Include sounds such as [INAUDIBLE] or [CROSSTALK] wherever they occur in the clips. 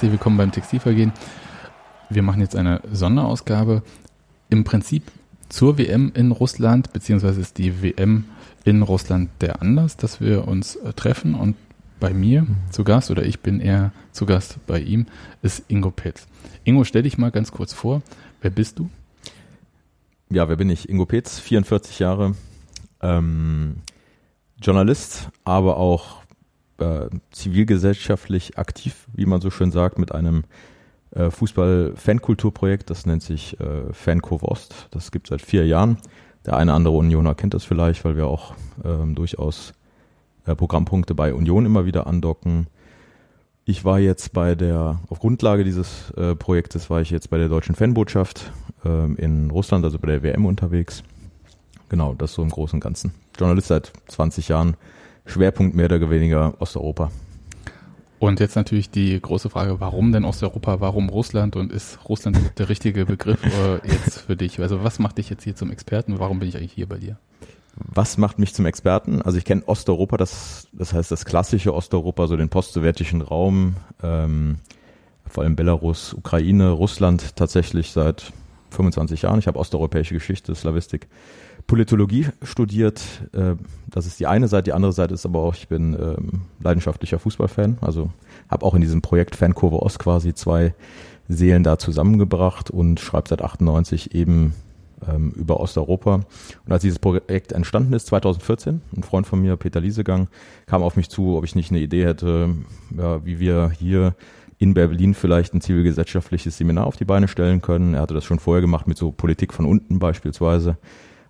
Herzlich willkommen beim Textilvergehen. Wir machen jetzt eine Sonderausgabe im Prinzip zur WM in Russland, beziehungsweise ist die WM in Russland der Anlass, dass wir uns äh, treffen und bei mir zu Gast oder ich bin eher zu Gast bei ihm, ist Ingo Petz. Ingo, stell dich mal ganz kurz vor. Wer bist du? Ja, wer bin ich? Ingo Petz, 44 Jahre, ähm, Journalist, aber auch äh, zivilgesellschaftlich aktiv, wie man so schön sagt, mit einem äh, Fußball-Fankulturprojekt, das nennt sich äh, Fankurve Ost. Das gibt seit vier Jahren. Der eine andere Unioner kennt das vielleicht, weil wir auch ähm, durchaus äh, Programmpunkte bei Union immer wieder andocken. Ich war jetzt bei der, auf Grundlage dieses äh, Projektes war ich jetzt bei der deutschen Fanbotschaft ähm, in Russland, also bei der WM unterwegs. Genau, das so im Großen und Ganzen. Journalist seit 20 Jahren, Schwerpunkt mehr oder weniger Osteuropa. Und jetzt natürlich die große Frage, warum denn Osteuropa, warum Russland und ist Russland [LAUGHS] der richtige Begriff äh, jetzt für dich? Also was macht dich jetzt hier zum Experten? Warum bin ich eigentlich hier bei dir? Was macht mich zum Experten? Also ich kenne Osteuropa, das, das heißt das klassische Osteuropa, so den postsowjetischen Raum, ähm, vor allem Belarus, Ukraine, Russland tatsächlich seit 25 Jahren. Ich habe osteuropäische Geschichte, Slavistik Politologie studiert. Äh, das ist die eine Seite. Die andere Seite ist aber auch, ich bin ähm, leidenschaftlicher Fußballfan. Also habe auch in diesem Projekt Fankurve Ost quasi zwei Seelen da zusammengebracht und schreibe seit 98 eben ähm, über Osteuropa. Und als dieses Projekt entstanden ist, 2014, ein Freund von mir, Peter Liesegang, kam auf mich zu, ob ich nicht eine Idee hätte, ja, wie wir hier in Berlin vielleicht ein zivilgesellschaftliches Seminar auf die Beine stellen können. Er hatte das schon vorher gemacht mit so Politik von unten beispielsweise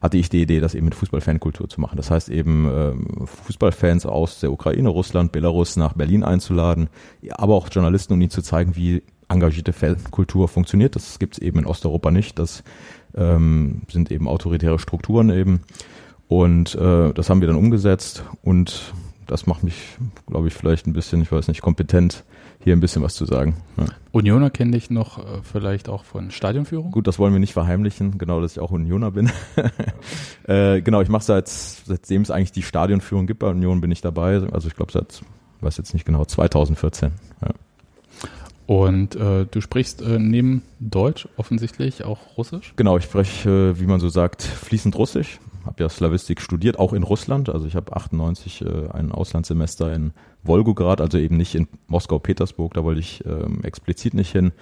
hatte ich die Idee, das eben mit Fußballfankultur zu machen. Das heißt eben ähm, Fußballfans aus der Ukraine, Russland, Belarus nach Berlin einzuladen, aber auch Journalisten, um ihnen zu zeigen, wie engagierte Fankultur funktioniert. Das gibt es eben in Osteuropa nicht. Das ähm, sind eben autoritäre Strukturen eben. Und äh, das haben wir dann umgesetzt und das macht mich, glaube ich, vielleicht ein bisschen, ich weiß nicht, kompetent, hier ein bisschen was zu sagen. Ja. Unioner kenne ich noch äh, vielleicht auch von Stadionführung. Gut, das wollen wir nicht verheimlichen, genau, dass ich auch Unioner bin. [LAUGHS] äh, genau, ich mache seit seitdem es eigentlich die Stadionführung gibt bei Union bin ich dabei. Also ich glaube seit, weiß jetzt nicht genau, 2014. Ja. Und äh, du sprichst äh, neben Deutsch offensichtlich auch Russisch? Genau, ich spreche, äh, wie man so sagt, fließend Russisch habe ja Slavistik studiert, auch in Russland. Also ich habe 98 äh, ein Auslandssemester in Wolgograd, also eben nicht in Moskau-Petersburg, da wollte ich ähm, explizit nicht hin,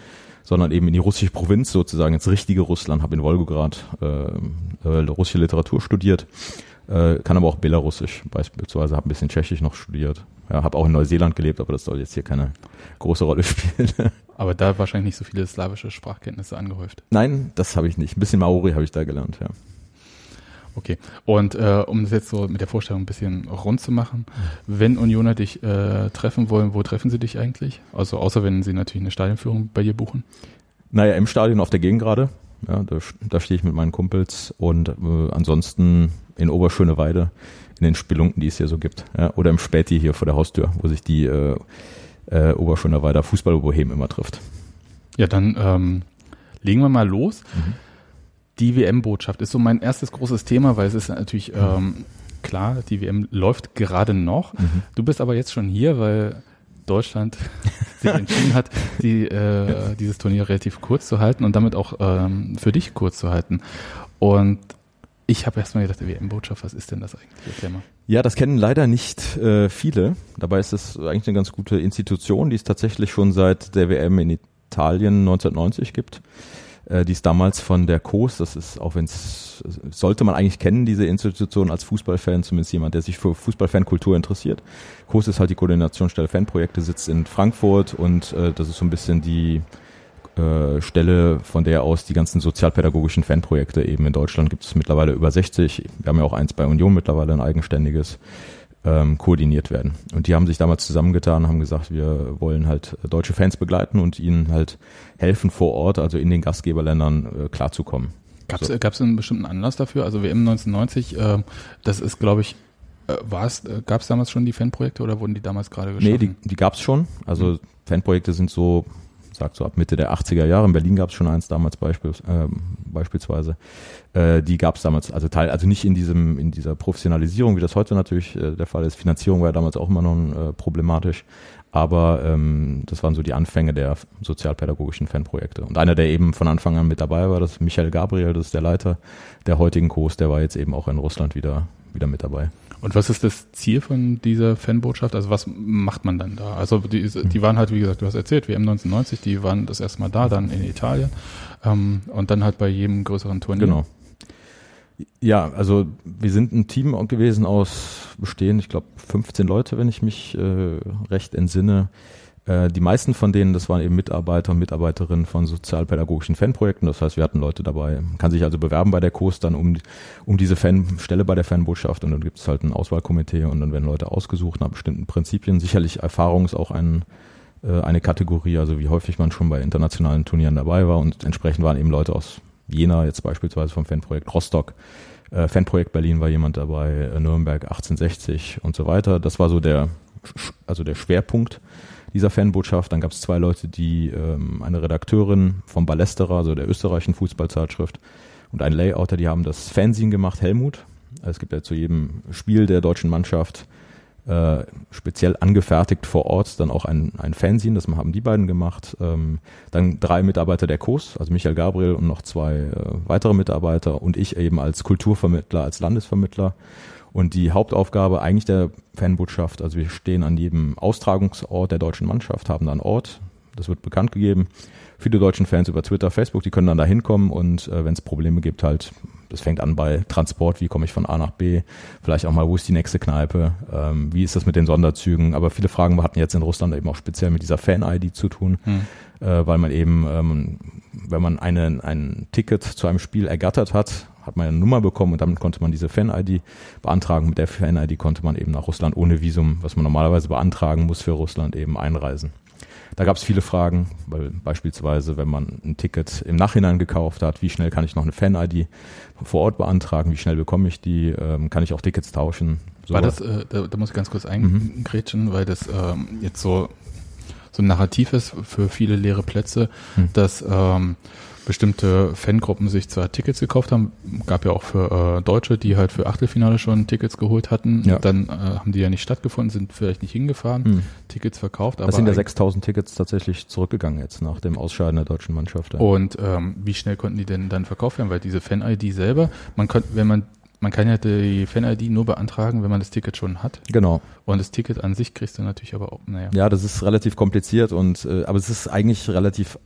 sondern eben in die russische Provinz sozusagen, ins richtige Russland, habe in Wolgograd äh, äh, russische Literatur studiert, äh, kann aber auch Belarussisch beispielsweise, habe ein bisschen Tschechisch noch studiert. Ja, habe auch in Neuseeland gelebt, aber das soll jetzt hier keine große Rolle [LAUGHS] spielen. aber da wahrscheinlich nicht so viele slawische Sprachkenntnisse angehäuft. Nein, das habe ich nicht. Ein bisschen Maori habe ich da gelernt, ja. Okay. Und äh, um das jetzt so mit der Vorstellung ein bisschen rund zu machen, wenn Unioner dich äh, treffen wollen, wo treffen sie dich eigentlich? Also außer wenn sie natürlich eine Stadionführung bei dir buchen? Naja, im Stadion auf der Gegend gerade. Ja, da, da stehe ich mit meinen Kumpels und äh, ansonsten in Oberschöneweide in den Spelunken, die es hier so gibt. Ja, oder im Späti hier vor der Haustür, wo sich die äh, äh, Oberschöneweider Fußballbohem immer trifft. Ja, dann ähm, legen wir mal los. Mhm. Die WM-Botschaft ist so mein erstes großes Thema, weil es ist natürlich ähm, klar, die WM läuft gerade noch. Mhm. Du bist aber jetzt schon hier, weil Deutschland [LAUGHS] sich entschieden hat, die, äh, dieses Turnier relativ kurz zu halten und damit auch ähm, für dich kurz zu halten. Und ich habe erstmal gedacht, WM-Botschaft, was ist denn das eigentlich? Erklär mal. Ja, das kennen leider nicht äh, viele. Dabei ist es eigentlich eine ganz gute Institution, die es tatsächlich schon seit der WM in Italien 1990 gibt die ist damals von der COS, das ist, auch wenn es, sollte man eigentlich kennen, diese Institution als Fußballfan, zumindest jemand, der sich für Fußballfankultur interessiert. COS ist halt die Koordinationsstelle Fanprojekte, sitzt in Frankfurt und äh, das ist so ein bisschen die äh, Stelle, von der aus die ganzen sozialpädagogischen Fanprojekte eben in Deutschland gibt es mittlerweile über 60. Wir haben ja auch eins bei Union mittlerweile, ein eigenständiges, ähm, koordiniert werden. Und die haben sich damals zusammengetan, haben gesagt, wir wollen halt deutsche Fans begleiten und ihnen halt helfen vor Ort, also in den Gastgeberländern äh, klarzukommen. Gab es so. Gab's einen bestimmten Anlass dafür? Also WM 1990, äh, das ist, glaube ich, äh, äh, gab es damals schon die Fanprojekte oder wurden die damals gerade geschaffen? Nee, die, die gab es schon. Also mhm. Fanprojekte sind so sagt so ab Mitte der 80er Jahre. In Berlin gab es schon eins damals beispiel, äh, beispielsweise. Äh, die gab es damals, also Teil, also nicht in diesem, in dieser Professionalisierung, wie das heute natürlich äh, der Fall ist. Finanzierung war ja damals auch immer noch äh, problematisch. Aber ähm, das waren so die Anfänge der sozialpädagogischen Fanprojekte. Und einer, der eben von Anfang an mit dabei war, das ist Michael Gabriel, das ist der Leiter der heutigen Kurs, der war jetzt eben auch in Russland wieder, wieder mit dabei. Und was ist das Ziel von dieser Fanbotschaft? Also was macht man dann da? Also die, die waren halt, wie gesagt, du hast erzählt, WM 1990, die waren das erste Mal da, dann in Italien ähm, und dann halt bei jedem größeren Turnier. Genau. Ja, also wir sind ein Team gewesen aus bestehen, ich glaube 15 Leute, wenn ich mich äh, recht entsinne. Äh, die meisten von denen, das waren eben Mitarbeiter und Mitarbeiterinnen von sozialpädagogischen Fanprojekten. Das heißt, wir hatten Leute dabei. Man kann sich also bewerben bei der COS dann um, um diese Fanstelle bei der Fanbotschaft und dann gibt es halt ein Auswahlkomitee und dann werden Leute ausgesucht nach bestimmten Prinzipien. Sicherlich Erfahrung ist auch ein, äh, eine Kategorie, also wie häufig man schon bei internationalen Turnieren dabei war und entsprechend waren eben Leute aus Jena, jetzt beispielsweise vom Fanprojekt Rostock, äh, Fanprojekt Berlin war jemand dabei, Nürnberg 1860 und so weiter. Das war so der, also der Schwerpunkt dieser Fanbotschaft. Dann gab es zwei Leute, die ähm, eine Redakteurin vom Ballesterer, also der österreichischen Fußballzeitschrift, und ein Layouter, die haben das Fanzine gemacht, Helmut. Also es gibt ja zu jedem Spiel der deutschen Mannschaft äh, speziell angefertigt vor Ort dann auch ein, ein Fanzine, das haben die beiden gemacht. Ähm, dann drei Mitarbeiter der COS, also Michael Gabriel und noch zwei äh, weitere Mitarbeiter und ich eben als Kulturvermittler, als Landesvermittler. Und die Hauptaufgabe eigentlich der Fanbotschaft, also wir stehen an jedem Austragungsort der deutschen Mannschaft, haben da einen Ort, das wird bekannt gegeben. Viele deutschen Fans über Twitter, Facebook, die können dann da hinkommen und äh, wenn es Probleme gibt, halt, das fängt an bei Transport, wie komme ich von A nach B, vielleicht auch mal, wo ist die nächste Kneipe, ähm, wie ist das mit den Sonderzügen, aber viele Fragen wir hatten jetzt in Russland eben auch speziell mit dieser Fan-ID zu tun, hm. äh, weil man eben, ähm, wenn man eine, ein Ticket zu einem Spiel ergattert hat, hat man eine Nummer bekommen und damit konnte man diese Fan-ID beantragen. Mit der Fan-ID konnte man eben nach Russland ohne Visum, was man normalerweise beantragen muss für Russland, eben einreisen. Da gab es viele Fragen, weil beispielsweise, wenn man ein Ticket im Nachhinein gekauft hat, wie schnell kann ich noch eine Fan-ID vor Ort beantragen, wie schnell bekomme ich die, ähm, kann ich auch Tickets tauschen. So War das, äh, da, da, muss ich ganz kurz eingrätschen, mhm. weil das ähm, jetzt so, so ein Narrativ ist für viele leere Plätze, mhm. dass ähm, bestimmte Fangruppen sich zwar Tickets gekauft haben, gab ja auch für äh, Deutsche, die halt für Achtelfinale schon Tickets geholt hatten. Ja. Dann äh, haben die ja nicht stattgefunden, sind vielleicht nicht hingefahren, hm. Tickets verkauft. Das sind ja 6000 Tickets tatsächlich zurückgegangen jetzt nach dem Ausscheiden der deutschen Mannschaft. Ja. Und ähm, wie schnell konnten die denn dann verkauft werden? Weil diese Fan-ID selber, man könnte, wenn man man kann ja die Fan-ID nur beantragen, wenn man das Ticket schon hat. Genau. Und das Ticket an sich kriegst du natürlich aber auch, naja. Ja, das ist relativ kompliziert und äh, aber es ist eigentlich relativ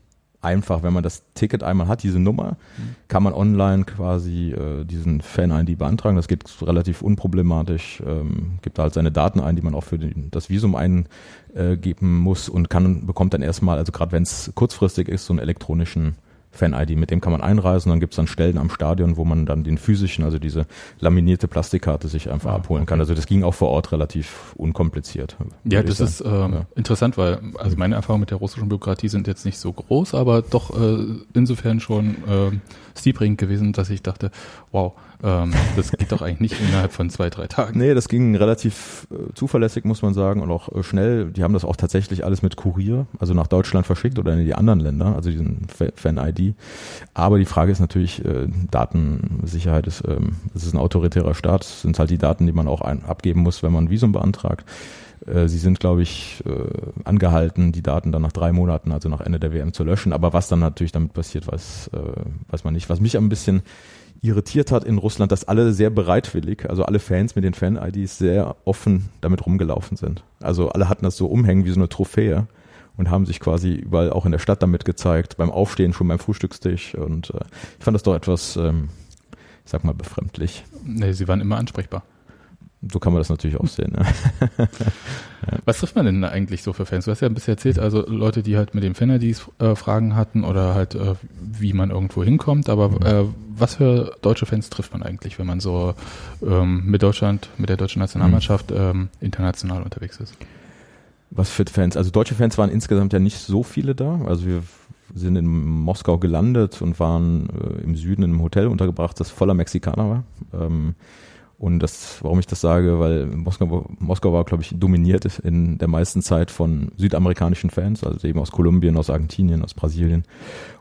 einfach, wenn man das Ticket einmal hat, diese Nummer, mhm. kann man online quasi äh, diesen Fan-ID beantragen. Das geht relativ unproblematisch. Ähm, gibt halt seine Daten ein, die man auch für den, das Visum eingeben muss und kann bekommt dann erstmal, also gerade wenn es kurzfristig ist, so einen elektronischen Fan-ID. Mit dem kann man einreisen, dann gibt es dann Stellen am Stadion, wo man dann den physischen, also diese laminierte Plastikkarte sich einfach ah, abholen okay. kann. Also das ging auch vor Ort relativ unkompliziert. Ja, das ist ähm, ja. interessant, weil also meine Erfahrungen mit der russischen Bürokratie sind jetzt nicht so groß, aber doch äh, insofern schon äh, stilbringend gewesen, dass ich dachte, wow, ähm, das geht doch eigentlich nicht innerhalb von zwei, drei Tagen. Nee, das ging relativ äh, zuverlässig, muss man sagen, und auch äh, schnell. Die haben das auch tatsächlich alles mit Kurier, also nach Deutschland verschickt oder in die anderen Länder, also diesen Fan-ID. Aber die Frage ist natürlich, äh, Datensicherheit ist, ähm, es ist ein autoritärer Staat, sind halt die Daten, die man auch ein, abgeben muss, wenn man ein Visum beantragt. Äh, sie sind, glaube ich, äh, angehalten, die Daten dann nach drei Monaten, also nach Ende der WM, zu löschen. Aber was dann natürlich damit passiert, weiß, äh, weiß man nicht. Was mich ein bisschen irritiert hat in Russland, dass alle sehr bereitwillig, also alle Fans mit den Fan-IDs sehr offen damit rumgelaufen sind. Also alle hatten das so umhängen wie so eine Trophäe und haben sich quasi überall auch in der Stadt damit gezeigt, beim Aufstehen schon beim Frühstückstisch und äh, ich fand das doch etwas, ähm, ich sag mal, befremdlich. Nee, sie waren immer ansprechbar. So kann man das natürlich auch sehen. Ja. [LAUGHS] Was trifft man denn eigentlich so für Fans? Du hast ja ein bisschen erzählt, also Leute, die halt mit dem Fanadies äh, Fragen hatten oder halt äh, wie man irgendwo hinkommt, aber mhm. äh, was für deutsche Fans trifft man eigentlich, wenn man so ähm, mit Deutschland, mit der deutschen Nationalmannschaft mhm. ähm, international unterwegs ist? Was für Fans? Also deutsche Fans waren insgesamt ja nicht so viele da. Also wir sind in Moskau gelandet und waren äh, im Süden in einem Hotel untergebracht, das voller Mexikaner war. Ähm, und das, warum ich das sage, weil Moskau, Moskau war, glaube ich, dominiert in der meisten Zeit von südamerikanischen Fans, also eben aus Kolumbien, aus Argentinien, aus Brasilien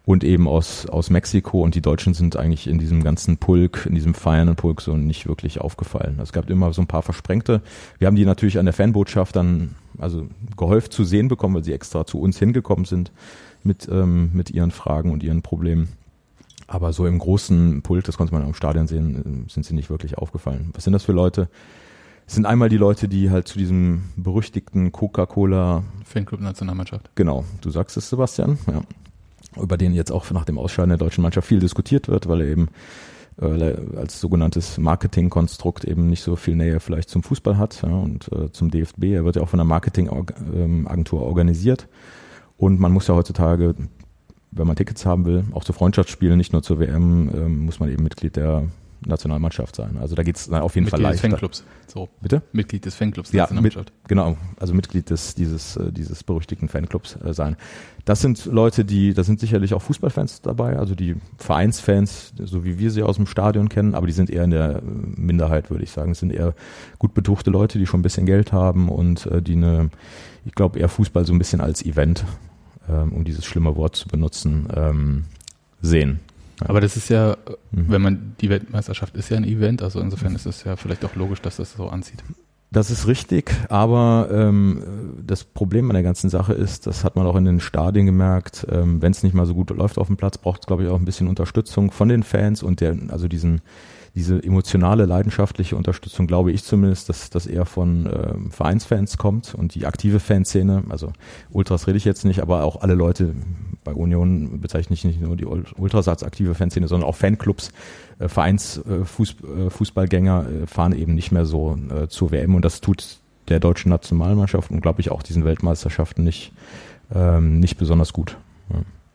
und eben aus, aus Mexiko. Und die Deutschen sind eigentlich in diesem ganzen Pulk, in diesem feiernden Pulk so nicht wirklich aufgefallen. Es gab immer so ein paar Versprengte. Wir haben die natürlich an der Fanbotschaft dann also gehäuft zu sehen bekommen, weil sie extra zu uns hingekommen sind mit, ähm, mit ihren Fragen und ihren Problemen. Aber so im großen Pult, das konnte man im Stadion sehen, sind sie nicht wirklich aufgefallen. Was sind das für Leute? Es sind einmal die Leute, die halt zu diesem berüchtigten Coca-Cola Fanclub Nationalmannschaft. Genau, du sagst es, Sebastian, ja. Über den jetzt auch nach dem Ausscheiden der deutschen Mannschaft viel diskutiert wird, weil er eben äh, als sogenanntes Marketingkonstrukt eben nicht so viel Nähe vielleicht zum Fußball hat ja, und äh, zum DFB. Er wird ja auch von einer Marketingagentur ähm, organisiert. Und man muss ja heutzutage wenn man Tickets haben will, auch zu Freundschaftsspielen, nicht nur zur WM, ähm, muss man eben Mitglied der Nationalmannschaft sein. Also da geht es auf jeden Mitglied Fall leichter. Mitglied des Fanclubs. So. Bitte? Mitglied des Fanclubs der ja, Nationalmannschaft. Mit, genau, also Mitglied des dieses äh, dieses berüchtigten Fanclubs äh, sein. Das sind Leute, die, da sind sicherlich auch Fußballfans dabei, also die Vereinsfans, so wie wir sie aus dem Stadion kennen, aber die sind eher in der äh, Minderheit, würde ich sagen. Es sind eher gut betuchte Leute, die schon ein bisschen Geld haben und äh, die eine, ich glaube, eher Fußball so ein bisschen als Event um dieses schlimme Wort zu benutzen, ähm, sehen. Aber das ist ja, mhm. wenn man, die Weltmeisterschaft ist ja ein Event, also insofern ist es ja vielleicht auch logisch, dass das so anzieht. Das ist richtig, aber ähm, das Problem an der ganzen Sache ist, das hat man auch in den Stadien gemerkt, ähm, wenn es nicht mal so gut läuft auf dem Platz, braucht es, glaube ich, auch ein bisschen Unterstützung von den Fans und der, also diesen diese emotionale, leidenschaftliche Unterstützung, glaube ich zumindest, dass das eher von äh, Vereinsfans kommt und die aktive Fanszene, also Ultras rede ich jetzt nicht, aber auch alle Leute bei Union bezeichne ich nicht nur die Ultras als aktive Fanszene, sondern auch Fanclubs, äh, Vereinsfußballgänger äh, äh, fahren eben nicht mehr so äh, zur WM und das tut der deutschen Nationalmannschaft und glaube ich auch diesen Weltmeisterschaften nicht, ähm, nicht besonders gut.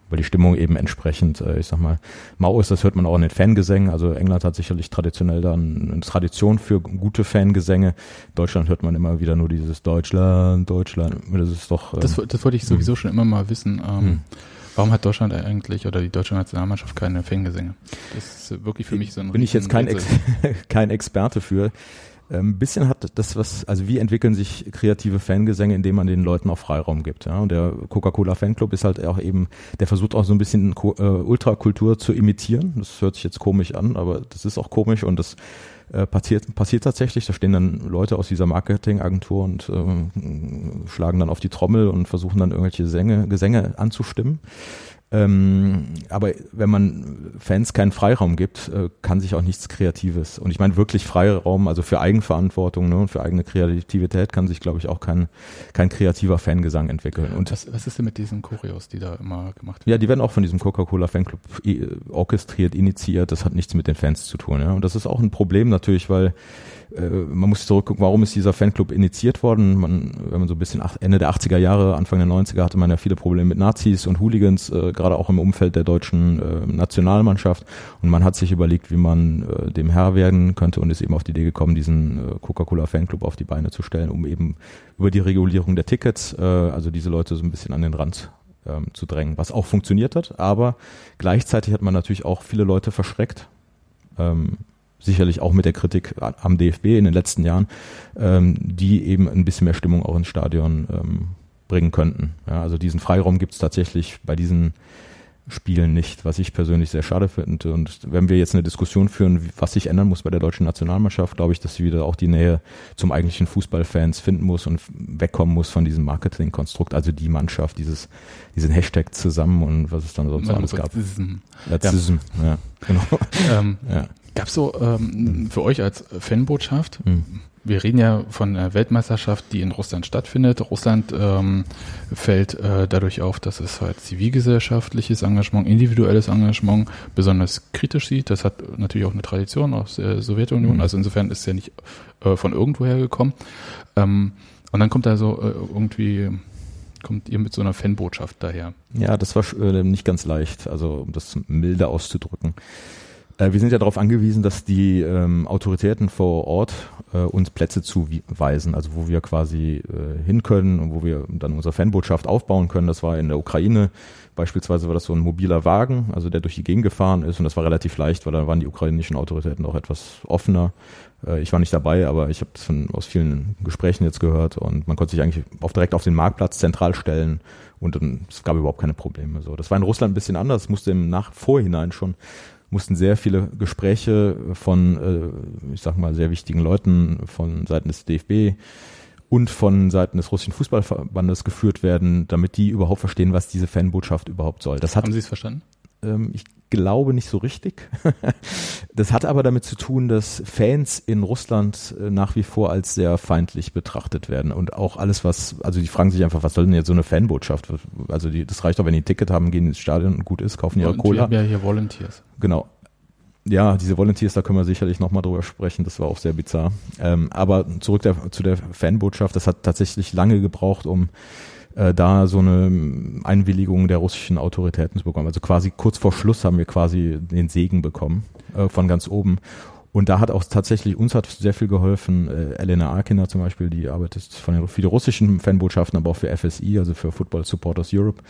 Weil die Stimmung eben entsprechend, äh, ich sag mal, mau ist. Das hört man auch in den Fangesängen. Also England hat sicherlich traditionell dann eine Tradition für gute Fangesänge. Deutschland hört man immer wieder nur dieses Deutschland, Deutschland. Das ist doch. Ähm, das, das wollte ich sowieso hm. schon immer mal wissen. Ähm, hm. Warum hat Deutschland eigentlich oder die deutsche Nationalmannschaft keine Fangesänge? Das ist wirklich für mich so ein Bin ich jetzt kein, Ex [LAUGHS] kein Experte für. Ein ähm, bisschen hat das was, also wie entwickeln sich kreative Fangesänge, indem man den Leuten auch Freiraum gibt. Ja? Und der Coca-Cola Fanclub ist halt auch eben, der versucht auch so ein bisschen äh, Ultrakultur zu imitieren. Das hört sich jetzt komisch an, aber das ist auch komisch und das äh, passiert, passiert tatsächlich. Da stehen dann Leute aus dieser Marketingagentur und äh, schlagen dann auf die Trommel und versuchen dann irgendwelche Sänge, Gesänge anzustimmen. Ähm, aber wenn man Fans keinen Freiraum gibt, äh, kann sich auch nichts Kreatives. Und ich meine wirklich Freiraum, also für Eigenverantwortung ne, und für eigene Kreativität kann sich, glaube ich, auch kein, kein kreativer Fangesang entwickeln. Und was, was ist denn mit diesen Choreos, die da immer gemacht werden? Ja, die werden auch von diesem Coca-Cola Fanclub äh, orchestriert, initiiert. Das hat nichts mit den Fans zu tun. Ja? Und das ist auch ein Problem natürlich, weil man muss zurückgucken, warum ist dieser Fanclub initiiert worden? Man, wenn man so ein bisschen Ende der 80er Jahre, Anfang der 90er hatte man ja viele Probleme mit Nazis und Hooligans, äh, gerade auch im Umfeld der deutschen äh, Nationalmannschaft. Und man hat sich überlegt, wie man äh, dem Herr werden könnte und ist eben auf die Idee gekommen, diesen äh, Coca-Cola Fanclub auf die Beine zu stellen, um eben über die Regulierung der Tickets, äh, also diese Leute so ein bisschen an den Rand ähm, zu drängen, was auch funktioniert hat. Aber gleichzeitig hat man natürlich auch viele Leute verschreckt. Ähm, sicherlich auch mit der Kritik am DFB in den letzten Jahren, ähm, die eben ein bisschen mehr Stimmung auch ins Stadion ähm, bringen könnten. Ja, also diesen Freiraum gibt es tatsächlich bei diesen Spielen nicht, was ich persönlich sehr schade finde. Und wenn wir jetzt eine Diskussion führen, was sich ändern muss bei der deutschen Nationalmannschaft, glaube ich, dass sie wieder auch die Nähe zum eigentlichen Fußballfans finden muss und wegkommen muss von diesem Marketingkonstrukt, also die Mannschaft, dieses, diesen Hashtag zusammen und was es dann sonst alles gab. Racism. Ja. ja, genau. [LAUGHS] Ähm, ja. Gab es so ähm, für euch als Fanbotschaft, hm. wir reden ja von einer Weltmeisterschaft, die in Russland stattfindet. Russland ähm, fällt äh, dadurch auf, dass es halt zivilgesellschaftliches Engagement, individuelles Engagement besonders kritisch sieht. Das hat natürlich auch eine Tradition aus der Sowjetunion. Mhm. Also insofern ist es ja nicht äh, von irgendwoher gekommen. Ähm, und dann kommt da so äh, irgendwie kommt ihr mit so einer Fanbotschaft daher? Ja, das war äh, nicht ganz leicht, also um das milde auszudrücken. Äh, wir sind ja darauf angewiesen, dass die ähm, Autoritäten vor Ort äh, uns Plätze zuweisen, also wo wir quasi äh, hin können und wo wir dann unsere Fanbotschaft aufbauen können. Das war in der Ukraine beispielsweise war das so ein mobiler Wagen, also der durch die Gegend gefahren ist und das war relativ leicht, weil da waren die ukrainischen Autoritäten auch etwas offener. Äh, ich war nicht dabei, aber ich habe von, aus vielen Gesprächen jetzt gehört und man konnte sich eigentlich auf, direkt auf den Marktplatz zentral stellen und dann, es gab überhaupt keine Probleme. So, das war in Russland ein bisschen anders, musste im Nach Vorhinein schon mussten sehr viele Gespräche von, äh, ich sag mal, sehr wichtigen Leuten von Seiten des DFB und von Seiten des russischen Fußballverbandes geführt werden, damit die überhaupt verstehen, was diese Fanbotschaft überhaupt soll. Das hat, Haben Sie es verstanden? Ähm, ich glaube nicht so richtig. [LAUGHS] das hat aber damit zu tun, dass Fans in Russland äh, nach wie vor als sehr feindlich betrachtet werden und auch alles, was, also die fragen sich einfach, was soll denn jetzt so eine Fanbotschaft? Also die, das reicht doch, wenn die ein Ticket haben, gehen ins Stadion und gut ist, kaufen ihre Cola. Wir haben ja hier Volunteers. Genau. Ja, diese Volunteers, da können wir sicherlich nochmal drüber sprechen. Das war auch sehr bizarr. Ähm, aber zurück der, zu der Fanbotschaft. Das hat tatsächlich lange gebraucht, um äh, da so eine Einwilligung der russischen Autoritäten zu bekommen. Also quasi kurz vor Schluss haben wir quasi den Segen bekommen äh, von ganz oben. Und da hat auch tatsächlich, uns hat sehr viel geholfen, äh, Elena Arkiner zum Beispiel, die arbeitet von den, für die russischen Fanbotschaften, aber auch für FSI, also für Football Supporters Europe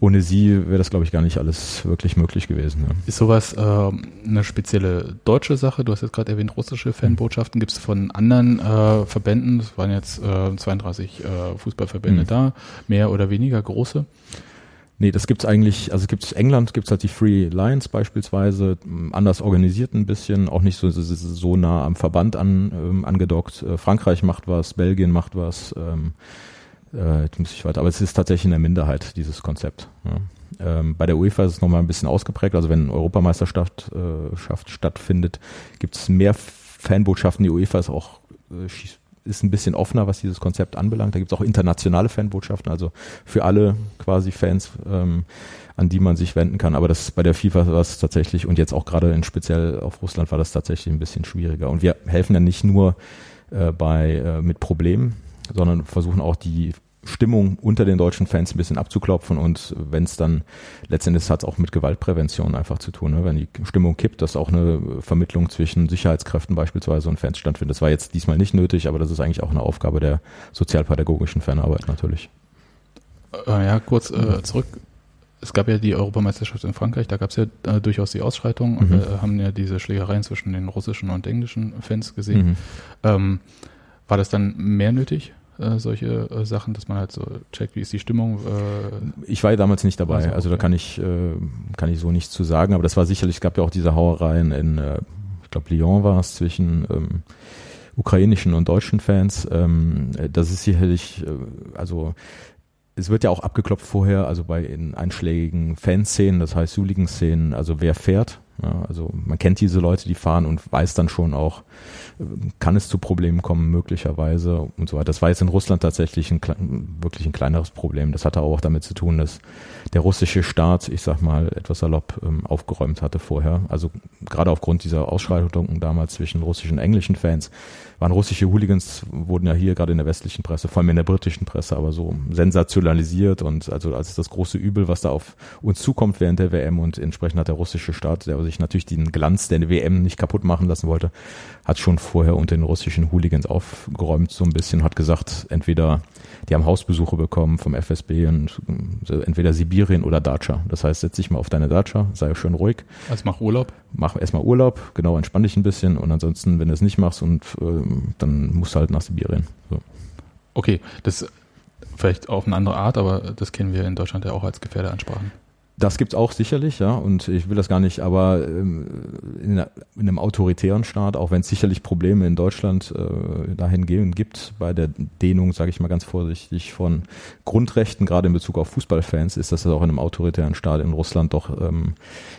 ohne sie wäre das, glaube ich, gar nicht alles wirklich möglich gewesen. Ja. Ist sowas äh, eine spezielle deutsche Sache? Du hast jetzt gerade erwähnt, russische Fanbotschaften. Gibt es von anderen äh, Verbänden, es waren jetzt äh, 32 äh, Fußballverbände mhm. da, mehr oder weniger große? Nee, das gibt's eigentlich, also gibt's England, gibt's halt die Free Lions beispielsweise, anders organisiert ein bisschen, auch nicht so, so, so nah am Verband an, ähm, angedockt. Äh, Frankreich macht was, Belgien macht was, ähm, äh, jetzt muss ich weiter, aber es ist tatsächlich in der Minderheit, dieses Konzept. Ja. Ähm, bei der UEFA ist es nochmal ein bisschen ausgeprägt. Also wenn Europameisterschaft äh, stattfindet, gibt es mehr Fanbotschaften. Die UEFA ist auch äh, ist ein bisschen offener, was dieses Konzept anbelangt. Da gibt es auch internationale Fanbotschaften, also für alle quasi Fans, ähm, an die man sich wenden kann. Aber das bei der FIFA war es tatsächlich und jetzt auch gerade in speziell auf Russland war das tatsächlich ein bisschen schwieriger. Und wir helfen ja nicht nur äh, bei äh, mit Problemen, sondern versuchen auch die Stimmung unter den deutschen Fans ein bisschen abzuklopfen und wenn es dann letztendlich hat es auch mit Gewaltprävention einfach zu tun, ne? wenn die Stimmung kippt, dass auch eine Vermittlung zwischen Sicherheitskräften beispielsweise und Fans stattfindet. Das war jetzt diesmal nicht nötig, aber das ist eigentlich auch eine Aufgabe der sozialpädagogischen Fanarbeit natürlich. Äh, ja, kurz äh, zurück. Es gab ja die Europameisterschaft in Frankreich, da gab es ja äh, durchaus die Ausschreitung und mhm. wir haben ja diese Schlägereien zwischen den russischen und englischen Fans gesehen. Mhm. Ähm, war das dann mehr nötig? Äh, solche äh, Sachen, dass man halt so checkt, wie ist die Stimmung. Äh ich war ja damals nicht dabei, also, also da kann ich äh, kann ich so nichts zu sagen, aber das war sicherlich, es gab ja auch diese Hauereien in, äh, ich glaube Lyon war es zwischen ähm, ukrainischen und deutschen Fans. Ähm, das ist sicherlich, also es wird ja auch abgeklopft vorher, also bei in einschlägigen Fanszenen, das heißt Hooligan-Szenen, also wer fährt. Ja, also man kennt diese Leute, die fahren und weiß dann schon auch, kann es zu Problemen kommen, möglicherweise und so weiter. Das war jetzt in Russland tatsächlich ein, wirklich ein kleineres Problem. Das hatte auch damit zu tun, dass der russische Staat, ich sag mal, etwas salopp ähm, aufgeräumt hatte vorher. Also gerade aufgrund dieser Ausschreitungen damals zwischen russischen und englischen Fans waren russische Hooligans, wurden ja hier gerade in der westlichen Presse, vor allem in der britischen Presse, aber so sensationalisiert und also als das große Übel, was da auf uns zukommt während der WM und entsprechend hat der russische Staat, der sich natürlich den Glanz der WM nicht kaputt machen lassen wollte, hat schon vorher unter den russischen Hooligans aufgeräumt so ein bisschen, hat gesagt, entweder die haben Hausbesuche bekommen vom FSB und äh, entweder Sibirien oder Dacia. Das heißt, setz dich mal auf deine Dacia, sei schön ruhig. Also mach Urlaub. Mach erstmal Urlaub, genau, entspann dich ein bisschen und ansonsten, wenn du es nicht machst und äh, dann musst du halt nach Sibirien. So. Okay, das vielleicht auf eine andere Art, aber das kennen wir in Deutschland ja auch als Gefährderansprachen. Das gibt's auch sicherlich, ja, und ich will das gar nicht, aber ähm, in, in, einem autoritären Staat, auch wenn es sicherlich Probleme in Deutschland äh, dahingehend gibt, bei der Dehnung, sage ich mal ganz vorsichtig, von Grundrechten, gerade in Bezug auf Fußballfans, ist das auch in einem autoritären Staat in Russland doch, ähm,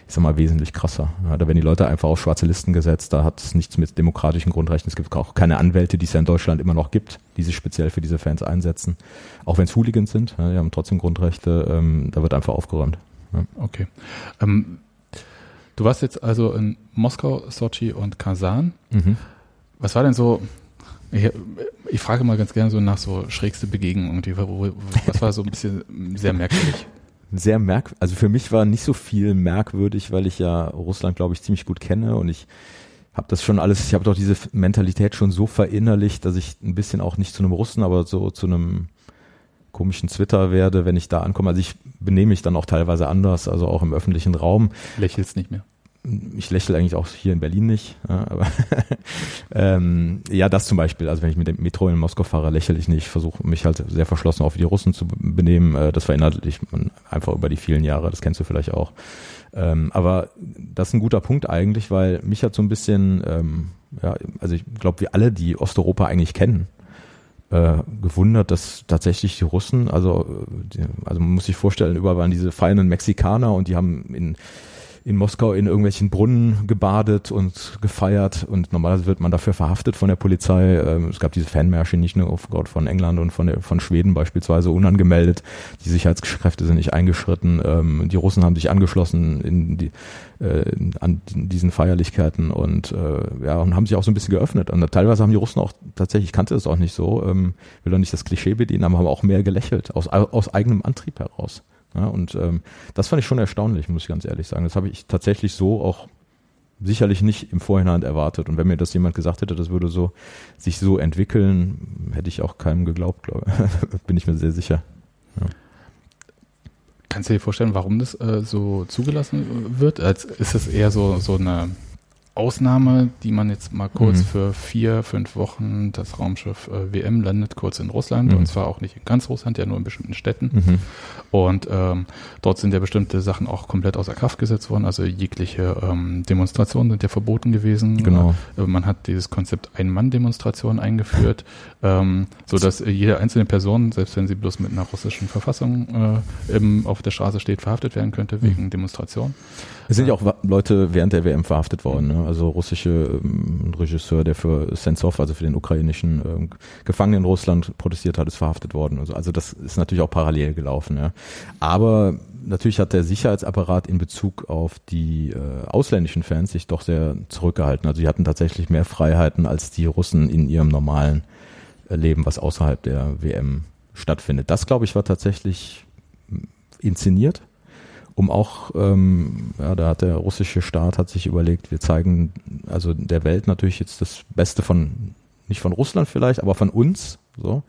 ich sag mal, wesentlich krasser. Ja, da werden die Leute einfach auf schwarze Listen gesetzt, da hat es nichts mit demokratischen Grundrechten. Es gibt auch keine Anwälte, die es ja in Deutschland immer noch gibt, die sich speziell für diese Fans einsetzen. Auch wenn es Hooligans sind, ja, die haben trotzdem Grundrechte, ähm, da wird einfach aufgeräumt. Okay. Ähm, du warst jetzt also in Moskau, Sochi und Kasan. Mhm. Was war denn so, ich, ich, frage mal ganz gerne so nach so schrägste Begegnungen. Was war so ein bisschen sehr merkwürdig? Sehr merkwürdig. Also für mich war nicht so viel merkwürdig, weil ich ja Russland, glaube ich, ziemlich gut kenne und ich habe das schon alles, ich habe doch diese Mentalität schon so verinnerlicht, dass ich ein bisschen auch nicht zu einem Russen, aber so zu einem komischen Twitter werde, wenn ich da ankomme. Also ich benehme mich dann auch teilweise anders, also auch im öffentlichen Raum. Lächelst nicht mehr? Ich lächle eigentlich auch hier in Berlin nicht. Ja, aber [LAUGHS] ähm, ja, das zum Beispiel. Also wenn ich mit dem Metro in Moskau fahre, lächle ich nicht. Versuche mich halt sehr verschlossen auf die Russen zu benehmen. Äh, das verändert sich einfach über die vielen Jahre. Das kennst du vielleicht auch. Ähm, aber das ist ein guter Punkt eigentlich, weil mich hat so ein bisschen, ähm, ja, also ich glaube, wir alle, die Osteuropa eigentlich kennen, äh, gewundert, dass tatsächlich die Russen, also, die, also man muss sich vorstellen, überall waren diese feinen Mexikaner und die haben in in Moskau in irgendwelchen Brunnen gebadet und gefeiert und normalerweise wird man dafür verhaftet von der Polizei. Ähm, es gab diese Fanmärsche nicht nur von England und von, der, von Schweden beispielsweise unangemeldet. Die Sicherheitskräfte sind nicht eingeschritten. Ähm, die Russen haben sich angeschlossen in die, äh, an diesen Feierlichkeiten und äh, ja und haben sich auch so ein bisschen geöffnet. Und teilweise haben die Russen auch tatsächlich, ich kannte das auch nicht so, ähm, will doch nicht das Klischee bedienen, aber haben auch mehr gelächelt aus, aus eigenem Antrieb heraus. Ja, und ähm, das fand ich schon erstaunlich, muss ich ganz ehrlich sagen. Das habe ich tatsächlich so auch sicherlich nicht im Vorhinein erwartet. Und wenn mir das jemand gesagt hätte, das würde so sich so entwickeln, hätte ich auch keinem geglaubt, glaube. [LAUGHS] Bin ich mir sehr sicher. Ja. Kannst du dir vorstellen, warum das äh, so zugelassen wird? Als ist es eher so, so eine Ausnahme, die man jetzt mal kurz mhm. für vier, fünf Wochen, das Raumschiff äh, WM landet kurz in Russland mhm. und zwar auch nicht in ganz Russland, ja nur in bestimmten Städten. Mhm. Und ähm, dort sind ja bestimmte Sachen auch komplett außer Kraft gesetzt worden. Also jegliche ähm, Demonstrationen sind ja verboten gewesen. Genau. Äh, man hat dieses Konzept Ein-Mann-Demonstration eingeführt, ähm, so dass jede einzelne Person, selbst wenn sie bloß mit einer russischen Verfassung äh, im, auf der Straße steht, verhaftet werden könnte wegen mhm. Demonstration. Es sind ja auch Leute während der WM verhaftet worden. Ne? Also russische ähm, Regisseur, der für Sentsov, also für den ukrainischen ähm, Gefangenen in Russland protestiert hat, ist verhaftet worden. Also, also das ist natürlich auch parallel gelaufen. Ja? Aber natürlich hat der Sicherheitsapparat in Bezug auf die äh, ausländischen Fans sich doch sehr zurückgehalten. Also sie hatten tatsächlich mehr Freiheiten als die Russen in ihrem normalen äh, Leben, was außerhalb der WM stattfindet. Das, glaube ich, war tatsächlich inszeniert um auch, ähm, ja, da hat der russische Staat hat sich überlegt, wir zeigen also der Welt natürlich jetzt das Beste von, nicht von Russland vielleicht, aber von uns, so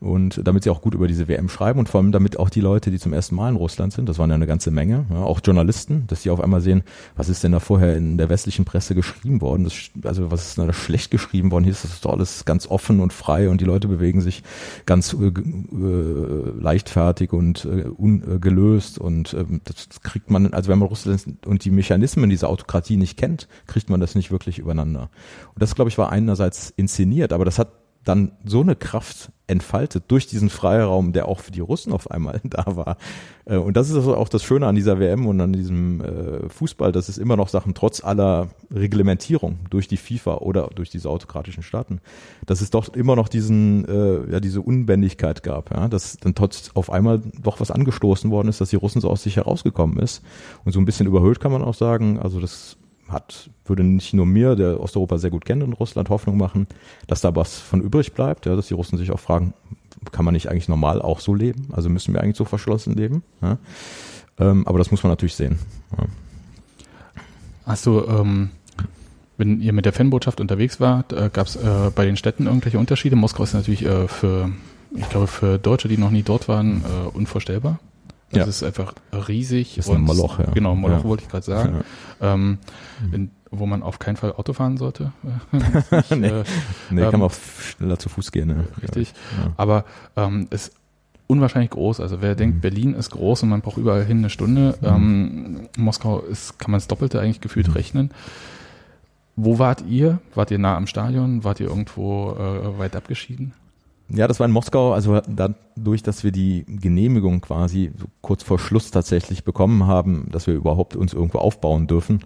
und damit sie auch gut über diese WM schreiben und vor allem damit auch die Leute, die zum ersten Mal in Russland sind, das waren ja eine ganze Menge, ja, auch Journalisten, dass die auf einmal sehen, was ist denn da vorher in der westlichen Presse geschrieben worden, das, also was ist da schlecht geschrieben worden, hier ist das doch alles ganz offen und frei und die Leute bewegen sich ganz äh, äh, leichtfertig und äh, ungelöst und äh, das kriegt man, also wenn man Russland und die Mechanismen dieser Autokratie nicht kennt, kriegt man das nicht wirklich übereinander. Und das, glaube ich, war einerseits inszeniert, aber das hat dann so eine Kraft entfaltet durch diesen Freiraum, der auch für die Russen auf einmal [LAUGHS] da war. Äh, und das ist also auch das Schöne an dieser WM und an diesem äh, Fußball, dass es immer noch Sachen trotz aller Reglementierung durch die FIFA oder durch diese autokratischen Staaten, dass es doch immer noch diesen, äh, ja, diese Unbändigkeit gab, ja, dass dann trotz auf einmal doch was angestoßen worden ist, dass die Russen so aus sich herausgekommen ist. Und so ein bisschen überhöht kann man auch sagen, also das hat, würde nicht nur mir, der Osteuropa sehr gut kennt in Russland, Hoffnung machen, dass da was von übrig bleibt, ja, dass die Russen sich auch fragen, kann man nicht eigentlich normal auch so leben? Also müssen wir eigentlich so verschlossen leben? Ja? Ähm, aber das muss man natürlich sehen. Ja. Hast du, ähm, wenn ihr mit der Fanbotschaft unterwegs wart, äh, gab es äh, bei den Städten irgendwelche Unterschiede? Moskau ist natürlich äh, für, ich glaube, für Deutsche, die noch nie dort waren, äh, unvorstellbar. Das ja. ist einfach riesig. Das ist ein Moloch, ja. Genau, Moloch ja. wollte ich gerade sagen. Ja. Ähm, in, wo man auf keinen Fall Auto fahren sollte. [LAUGHS] nicht, nee, [LAUGHS] äh, nee ähm, kann man auch schneller zu Fuß gehen. Ne? Richtig. Aber ähm, es unwahrscheinlich groß. Also wer denkt, Berlin ist groß und man braucht überall hin eine Stunde, ähm, Moskau ist, kann man das Doppelte eigentlich gefühlt rechnen. Wo wart ihr? Wart ihr nah am Stadion? Wart ihr irgendwo äh, weit abgeschieden? Ja, das war in Moskau, also dadurch, dass wir die Genehmigung quasi so kurz vor Schluss tatsächlich bekommen haben, dass wir überhaupt uns irgendwo aufbauen dürfen,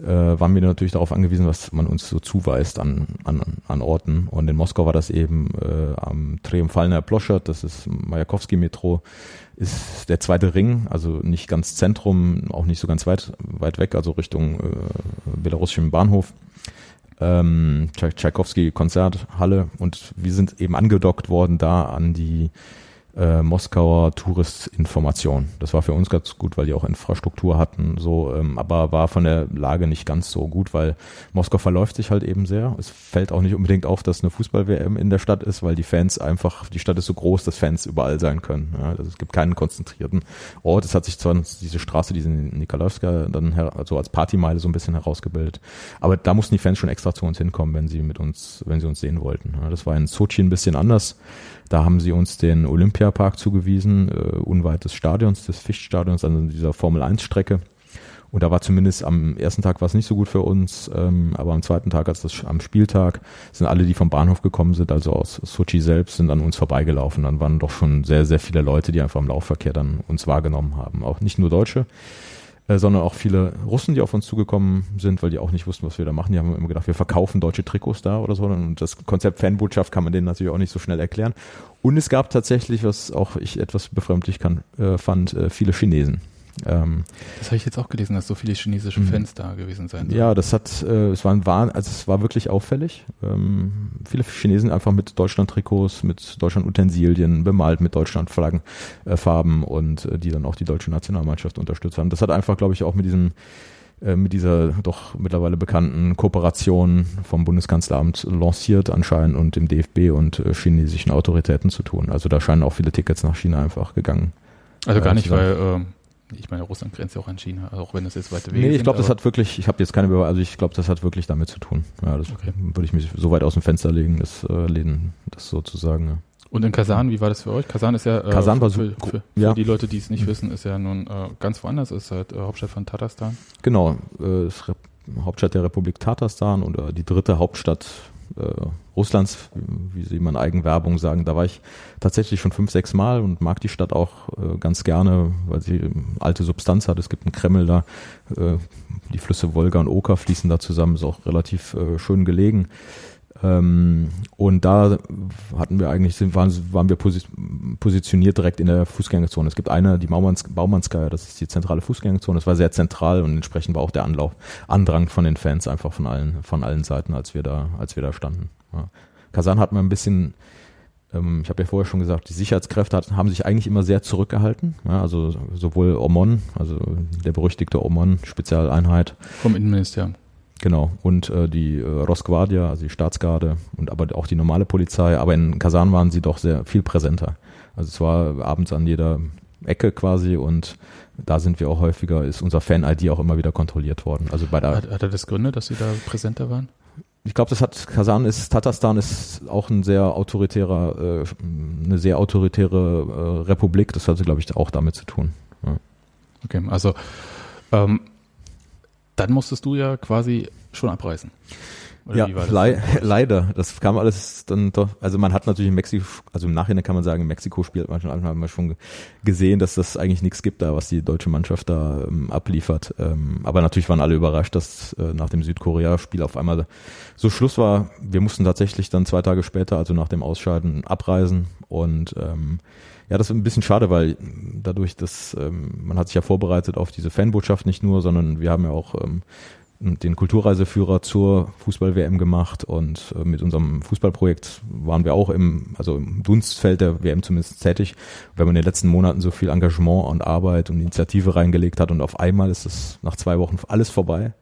äh, waren wir natürlich darauf angewiesen, was man uns so zuweist an, an, an Orten. Und in Moskau war das eben äh, am Triumphalner Ploschert, das ist Majakowski-Metro, ist der zweite Ring, also nicht ganz Zentrum, auch nicht so ganz weit, weit weg, also Richtung äh, belarussischem Bahnhof ähm, Tchaikovsky Konzerthalle und wir sind eben angedockt worden da an die äh, Moskauer Touristinformation. Das war für uns ganz gut, weil die auch Infrastruktur hatten, so, ähm, aber war von der Lage nicht ganz so gut, weil Moskau verläuft sich halt eben sehr. Es fällt auch nicht unbedingt auf, dass eine Fußball-WM in der Stadt ist, weil die Fans einfach, die Stadt ist so groß, dass Fans überall sein können. Ja, also es gibt keinen konzentrierten Ort. Es hat sich zwar diese Straße, diese Nikolajewska, dann also als Partymeile so ein bisschen herausgebildet, aber da mussten die Fans schon extra zu uns hinkommen, wenn sie mit uns, wenn sie uns sehen wollten. Ja, das war in Sochi ein bisschen anders. Da haben sie uns den Olympiapark zugewiesen, äh, unweit des Stadions, des Fichtstadions, also dieser Formel 1 Strecke. Und da war zumindest am ersten Tag war es nicht so gut für uns, ähm, aber am zweiten Tag, als das am Spieltag, sind alle, die vom Bahnhof gekommen sind, also aus Sochi selbst, sind an uns vorbeigelaufen. Dann waren doch schon sehr, sehr viele Leute, die einfach im Laufverkehr dann uns wahrgenommen haben. Auch nicht nur Deutsche, äh, sondern auch viele Russen, die auf uns zugekommen sind, weil die auch nicht wussten, was wir da machen. Die haben immer gedacht, wir verkaufen deutsche Trikots da oder so. Und das Konzept Fanbotschaft kann man denen natürlich auch nicht so schnell erklären. Und es gab tatsächlich, was auch ich etwas befremdlich kann, äh, fand, äh, viele Chinesen. Ähm, das habe ich jetzt auch gelesen, dass so viele chinesische mhm. Fans da gewesen sein sollen. Ja, das hat, äh, es war, war, also es war wirklich auffällig. Ähm, viele Chinesen einfach mit Deutschland-Trikots, mit Deutschland-Utensilien, bemalt mit Deutschland-Flaggen, äh, Farben und äh, die dann auch die deutsche Nationalmannschaft unterstützt haben. Das hat einfach, glaube ich, auch mit diesem äh, mit dieser doch mittlerweile bekannten Kooperation vom Bundeskanzleramt lanciert anscheinend und dem DFB und äh, chinesischen Autoritäten zu tun. Also da scheinen auch viele Tickets nach China einfach gegangen. Also gar nicht, weil äh, ich meine, Russland grenzt ja auch an China, auch wenn das jetzt weite Wege Nee, ich glaube, das hat wirklich, ich habe jetzt keine, also ich glaube, das hat wirklich damit zu tun. Ja, das okay. würde ich mich so weit aus dem Fenster legen, das äh, lehnen, das sozusagen. Ja. Und in Kasan, wie war das für euch? Kasan ist ja, äh, Kasan war für, für, für ja. die Leute, die es nicht mhm. wissen, ist ja nun äh, ganz woanders, ist halt äh, Hauptstadt von Tatarstan. Genau, äh, ist Hauptstadt der Republik Tatarstan oder die dritte Hauptstadt äh, Russlands, wie sie immer in Eigenwerbung sagen. Da war ich tatsächlich schon fünf, sechs Mal und mag die Stadt auch äh, ganz gerne, weil sie alte Substanz hat. Es gibt einen Kreml da, äh, die Flüsse Wolga und Oka fließen da zusammen, ist auch relativ äh, schön gelegen. Ähm, und da hatten wir eigentlich, sind, waren, waren wir positioniert direkt in der Fußgängerzone. Es gibt eine, die Baumans, Baumannskaya, das ist die zentrale Fußgängerzone. Das war sehr zentral und entsprechend war auch der Anlauf, Andrang von den Fans einfach von allen, von allen Seiten, als wir da, als wir da standen. Ja. Kasan hat man ein bisschen, ähm, ich habe ja vorher schon gesagt, die Sicherheitskräfte hat, haben sich eigentlich immer sehr zurückgehalten. Ja, also sowohl Omon, also der berüchtigte Omon, Spezialeinheit. Vom Innenministerium. Genau, und äh, die äh, Rosguardia, also die Staatsgarde und aber auch die normale Polizei, aber in Kasan waren sie doch sehr viel präsenter. Also es war abends an jeder Ecke quasi und da sind wir auch häufiger, ist unser Fan-ID auch immer wieder kontrolliert worden. Also bei der hat, hat er das Gründe, dass sie da präsenter waren? Ich glaube, das hat Kasan ist Tatarstan ist auch ein sehr autoritärer, äh, eine sehr autoritäre äh, Republik. Das hatte, glaube ich, auch damit zu tun. Ja. Okay, also ähm, dann musstest du ja quasi schon abreißen. Oder ja, le [LAUGHS] leider. Das kam alles dann doch. Also man hat natürlich in Mexiko, also im Nachhinein kann man sagen, in Mexiko spielt man schon, haben wir schon gesehen, dass das eigentlich nichts gibt da, was die deutsche Mannschaft da ähm, abliefert. Ähm, aber natürlich waren alle überrascht, dass äh, nach dem Südkorea-Spiel auf einmal so Schluss war. Wir mussten tatsächlich dann zwei Tage später, also nach dem Ausscheiden, abreisen und ähm, ja, das ist ein bisschen schade, weil dadurch, dass ähm, man hat sich ja vorbereitet auf diese Fanbotschaft nicht nur, sondern wir haben ja auch ähm, den Kulturreiseführer zur Fußball-WM gemacht und äh, mit unserem Fußballprojekt waren wir auch im, also im Dunstfeld der WM zumindest tätig. Wenn man in den letzten Monaten so viel Engagement und Arbeit und Initiative reingelegt hat und auf einmal ist es nach zwei Wochen alles vorbei,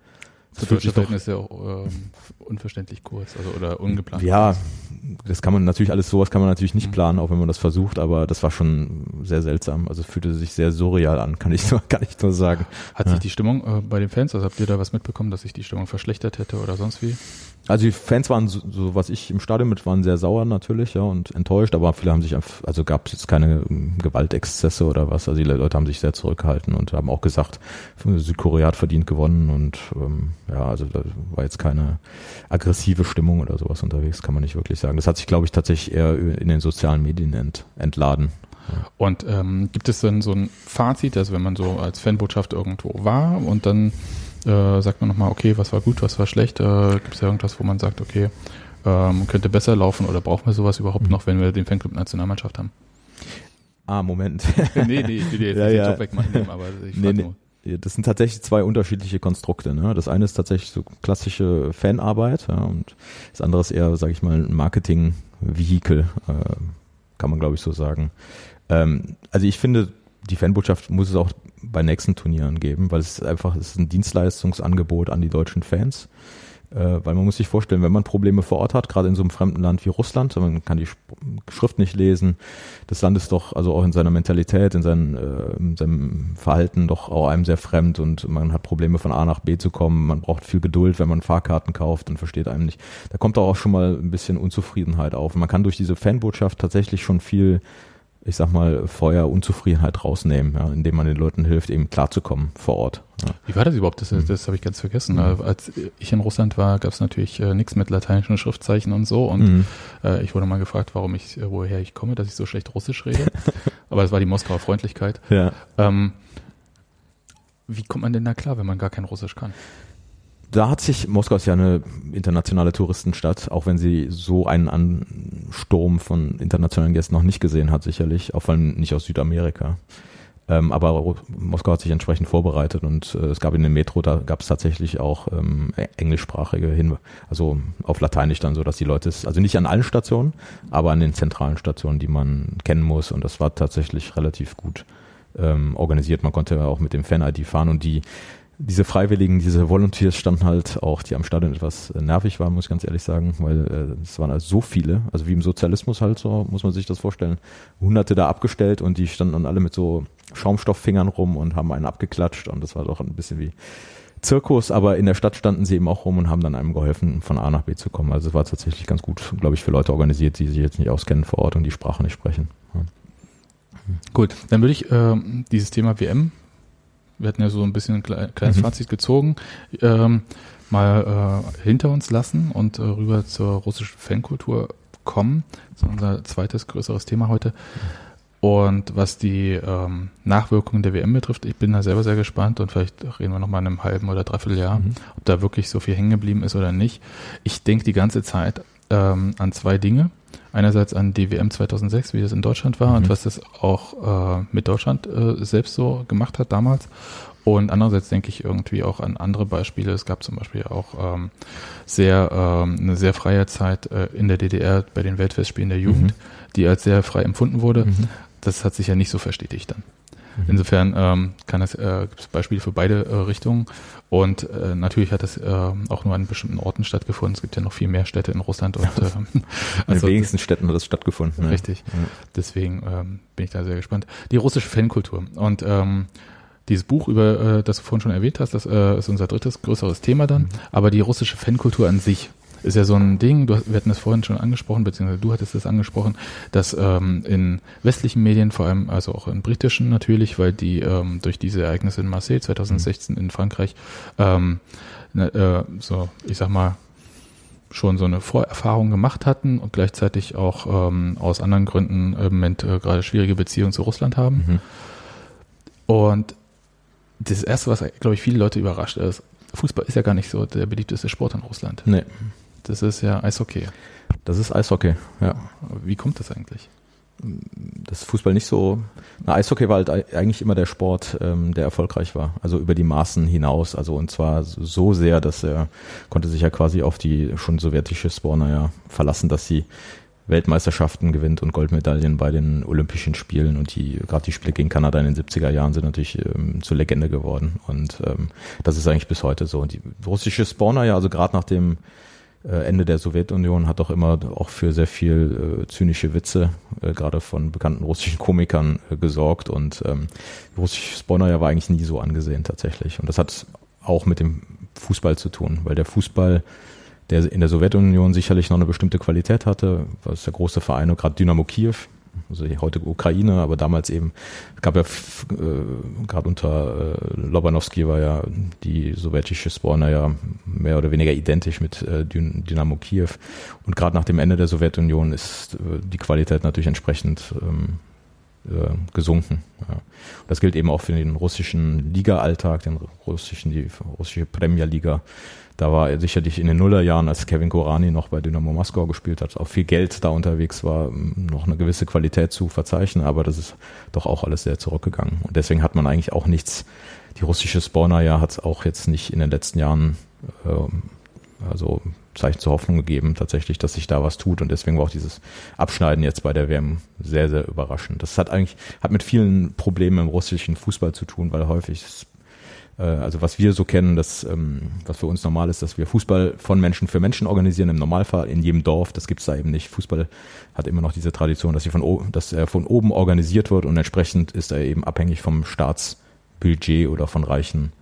für deutsche Verhältnisse auch ähm, unverständlich kurz, also oder ungeplant. Ja, das kann man natürlich alles sowas kann man natürlich nicht mhm. planen, auch wenn man das versucht, aber das war schon sehr seltsam. Also fühlte sich sehr surreal an, kann ich nur, kann ich nur sagen. Hat ja. sich die Stimmung äh, bei den Fans, also habt ihr da was mitbekommen, dass sich die Stimmung verschlechtert hätte oder sonst wie? Also die Fans waren so, was ich im Stadion mit waren sehr sauer natürlich, ja, und enttäuscht, aber viele haben sich also gab es jetzt keine ähm, Gewaltexzesse oder was. Also die Leute haben sich sehr zurückgehalten und haben auch gesagt, Südkorea hat verdient gewonnen und ähm, ja, also da war jetzt keine aggressive Stimmung oder sowas unterwegs, kann man nicht wirklich sagen. Das hat sich, glaube ich, tatsächlich eher in den sozialen Medien ent, entladen. Und ähm, gibt es dann so ein Fazit, also wenn man so als Fanbotschaft irgendwo war und dann äh, sagt man nochmal, okay, was war gut, was war schlecht? Äh, Gibt es ja irgendwas, wo man sagt, okay, ähm, könnte besser laufen oder brauchen wir sowas überhaupt mhm. noch, wenn wir den Fanclub Nationalmannschaft haben? Ah, Moment. [LAUGHS] nee, nee, ich will dir jetzt ja, nicht ja. den Job wegmachen, aber ich nee, nee. Das sind tatsächlich zwei unterschiedliche Konstrukte. Ne? Das eine ist tatsächlich so klassische Fanarbeit ja, und das andere ist eher, sage ich mal, ein Marketing-Vehikel, äh, kann man glaube ich so sagen. Ähm, also ich finde, die Fanbotschaft muss es auch bei nächsten Turnieren geben, weil es einfach es ist ein Dienstleistungsangebot an die deutschen Fans. Äh, weil man muss sich vorstellen, wenn man Probleme vor Ort hat, gerade in so einem fremden Land wie Russland, man kann die Schrift nicht lesen, das Land ist doch also auch in seiner Mentalität, in, seinen, äh, in seinem Verhalten doch auch einem sehr fremd und man hat Probleme von A nach B zu kommen, man braucht viel Geduld, wenn man Fahrkarten kauft und versteht einem nicht. Da kommt auch schon mal ein bisschen Unzufriedenheit auf. man kann durch diese Fanbotschaft tatsächlich schon viel ich sag mal, Feuer, Unzufriedenheit rausnehmen, ja, indem man den Leuten hilft, eben klarzukommen vor Ort. Ja. Wie war das überhaupt? Das, das mhm. habe ich ganz vergessen. Mhm. Als ich in Russland war, gab es natürlich äh, nichts mit lateinischen Schriftzeichen und so. Und mhm. äh, ich wurde mal gefragt, warum ich, äh, woher ich komme, dass ich so schlecht Russisch rede. [LAUGHS] Aber es war die Moskauer Freundlichkeit. Ja. Ähm, wie kommt man denn da klar, wenn man gar kein Russisch kann? Da hat sich, Moskau ist ja eine internationale Touristenstadt, auch wenn sie so einen Ansturm von internationalen Gästen noch nicht gesehen hat, sicherlich, auch vor allem nicht aus Südamerika. Ähm, aber Moskau hat sich entsprechend vorbereitet und äh, es gab in dem Metro, da gab es tatsächlich auch ähm, e-, englischsprachige Hinweise, also auf Lateinisch dann so, dass die Leute es, also nicht an allen Stationen, aber an den zentralen Stationen, die man kennen muss und das war tatsächlich relativ gut ähm, organisiert. Man konnte auch mit dem Fan-ID fahren und die diese Freiwilligen, diese Volunteers standen halt auch, die am Stadion etwas äh, nervig waren, muss ich ganz ehrlich sagen, weil äh, es waren also so viele, also wie im Sozialismus halt so, muss man sich das vorstellen. Hunderte da abgestellt und die standen dann alle mit so Schaumstofffingern rum und haben einen abgeklatscht und das war doch ein bisschen wie Zirkus, aber in der Stadt standen sie eben auch rum und haben dann einem geholfen, von A nach B zu kommen. Also es war tatsächlich ganz gut, glaube ich, für Leute organisiert, die sich jetzt nicht auskennen vor Ort und die Sprache nicht sprechen. Ja. Gut, dann würde ich äh, dieses Thema WM wir hatten ja so ein bisschen ein kleines mhm. Fazit gezogen, ähm, mal äh, hinter uns lassen und äh, rüber zur russischen Fankultur kommen. Das ist unser zweites größeres Thema heute. Und was die ähm, Nachwirkungen der WM betrifft, ich bin da selber sehr gespannt und vielleicht reden wir nochmal in einem halben oder dreiviertel Jahr, mhm. ob da wirklich so viel hängen geblieben ist oder nicht. Ich denke die ganze Zeit ähm, an zwei Dinge einerseits an die WM 2006, wie das in Deutschland war mhm. und was das auch äh, mit Deutschland äh, selbst so gemacht hat damals. Und andererseits denke ich irgendwie auch an andere Beispiele. Es gab zum Beispiel auch ähm, sehr ähm, eine sehr freie Zeit äh, in der DDR bei den Weltfestspielen der Jugend, mhm. die als sehr frei empfunden wurde. Mhm. Das hat sich ja nicht so verstetigt dann. Mhm. Insofern ähm, kann es äh, gibt es Beispiele für beide äh, Richtungen. Und äh, natürlich hat es äh, auch nur an bestimmten Orten stattgefunden. Es gibt ja noch viel mehr Städte in Russland. Und, äh, [LAUGHS] also, in den wenigsten Städten hat es stattgefunden. Richtig. Ja. Deswegen ähm, bin ich da sehr gespannt. Die russische Fankultur. Und ähm, dieses Buch, über äh, das du vorhin schon erwähnt hast, das äh, ist unser drittes größeres Thema dann. Mhm. Aber die russische Fankultur an sich ist ja so ein Ding, du, wir hatten das vorhin schon angesprochen, beziehungsweise du hattest das angesprochen, dass ähm, in westlichen Medien, vor allem also auch in britischen natürlich, weil die ähm, durch diese Ereignisse in Marseille 2016 mhm. in Frankreich ähm, ne, äh, so, ich sag mal, schon so eine Vorerfahrung gemacht hatten und gleichzeitig auch ähm, aus anderen Gründen im Moment äh, gerade schwierige Beziehungen zu Russland haben. Mhm. Und das Erste, was, glaube ich, viele Leute überrascht ist, Fußball ist ja gar nicht so der beliebteste Sport in Russland. Nee. Das ist ja Eishockey. Das ist Eishockey, ja. Wie kommt das eigentlich? Das Fußball nicht so. Na, Eishockey war halt eigentlich immer der Sport, ähm, der erfolgreich war. Also über die Maßen hinaus. Also und zwar so sehr, dass er konnte sich ja quasi auf die schon sowjetische Spawner ja verlassen, dass sie Weltmeisterschaften gewinnt und Goldmedaillen bei den Olympischen Spielen und die gerade die Spiele gegen Kanada in den 70er Jahren sind natürlich ähm, zur Legende geworden und ähm, das ist eigentlich bis heute so. Und die russische Spawner ja, also gerade nach dem Ende der Sowjetunion hat doch immer auch für sehr viel äh, zynische Witze, äh, gerade von bekannten russischen Komikern äh, gesorgt. Und ähm, russische Spawner war eigentlich nie so angesehen tatsächlich. Und das hat auch mit dem Fußball zu tun, weil der Fußball der in der Sowjetunion sicherlich noch eine bestimmte Qualität hatte, was der große Verein, gerade Dynamo Kiew, also die heutige Ukraine, aber damals eben, gab ja äh, gerade unter äh, Lobanowski war ja die sowjetische Spawner ja mehr oder weniger identisch mit äh, Dynamo Kiew und gerade nach dem Ende der Sowjetunion ist äh, die Qualität natürlich entsprechend ähm, äh, gesunken. Ja. Das gilt eben auch für den russischen Liga-Alltag, den russischen, die russische Premier-Liga. Da war er sicherlich in den Nullerjahren, als Kevin Korani noch bei Dynamo Moskau gespielt hat, auch viel Geld da unterwegs war, noch eine gewisse Qualität zu verzeichnen, aber das ist doch auch alles sehr zurückgegangen. Und deswegen hat man eigentlich auch nichts, die russische Spawner ja hat es auch jetzt nicht in den letzten Jahren äh, also Zeichen zur Hoffnung gegeben, tatsächlich, dass sich da was tut. Und deswegen war auch dieses Abschneiden jetzt bei der WM sehr, sehr überraschend. Das hat eigentlich, hat mit vielen Problemen im russischen Fußball zu tun, weil häufig also was wir so kennen, das, ähm, was für uns normal ist, dass wir Fußball von Menschen für Menschen organisieren, im Normalfall in jedem Dorf, das gibt's da eben nicht. Fußball hat immer noch diese Tradition, dass, sie von, dass er von oben organisiert wird und entsprechend ist er eben abhängig vom Staatsbudget oder von reichen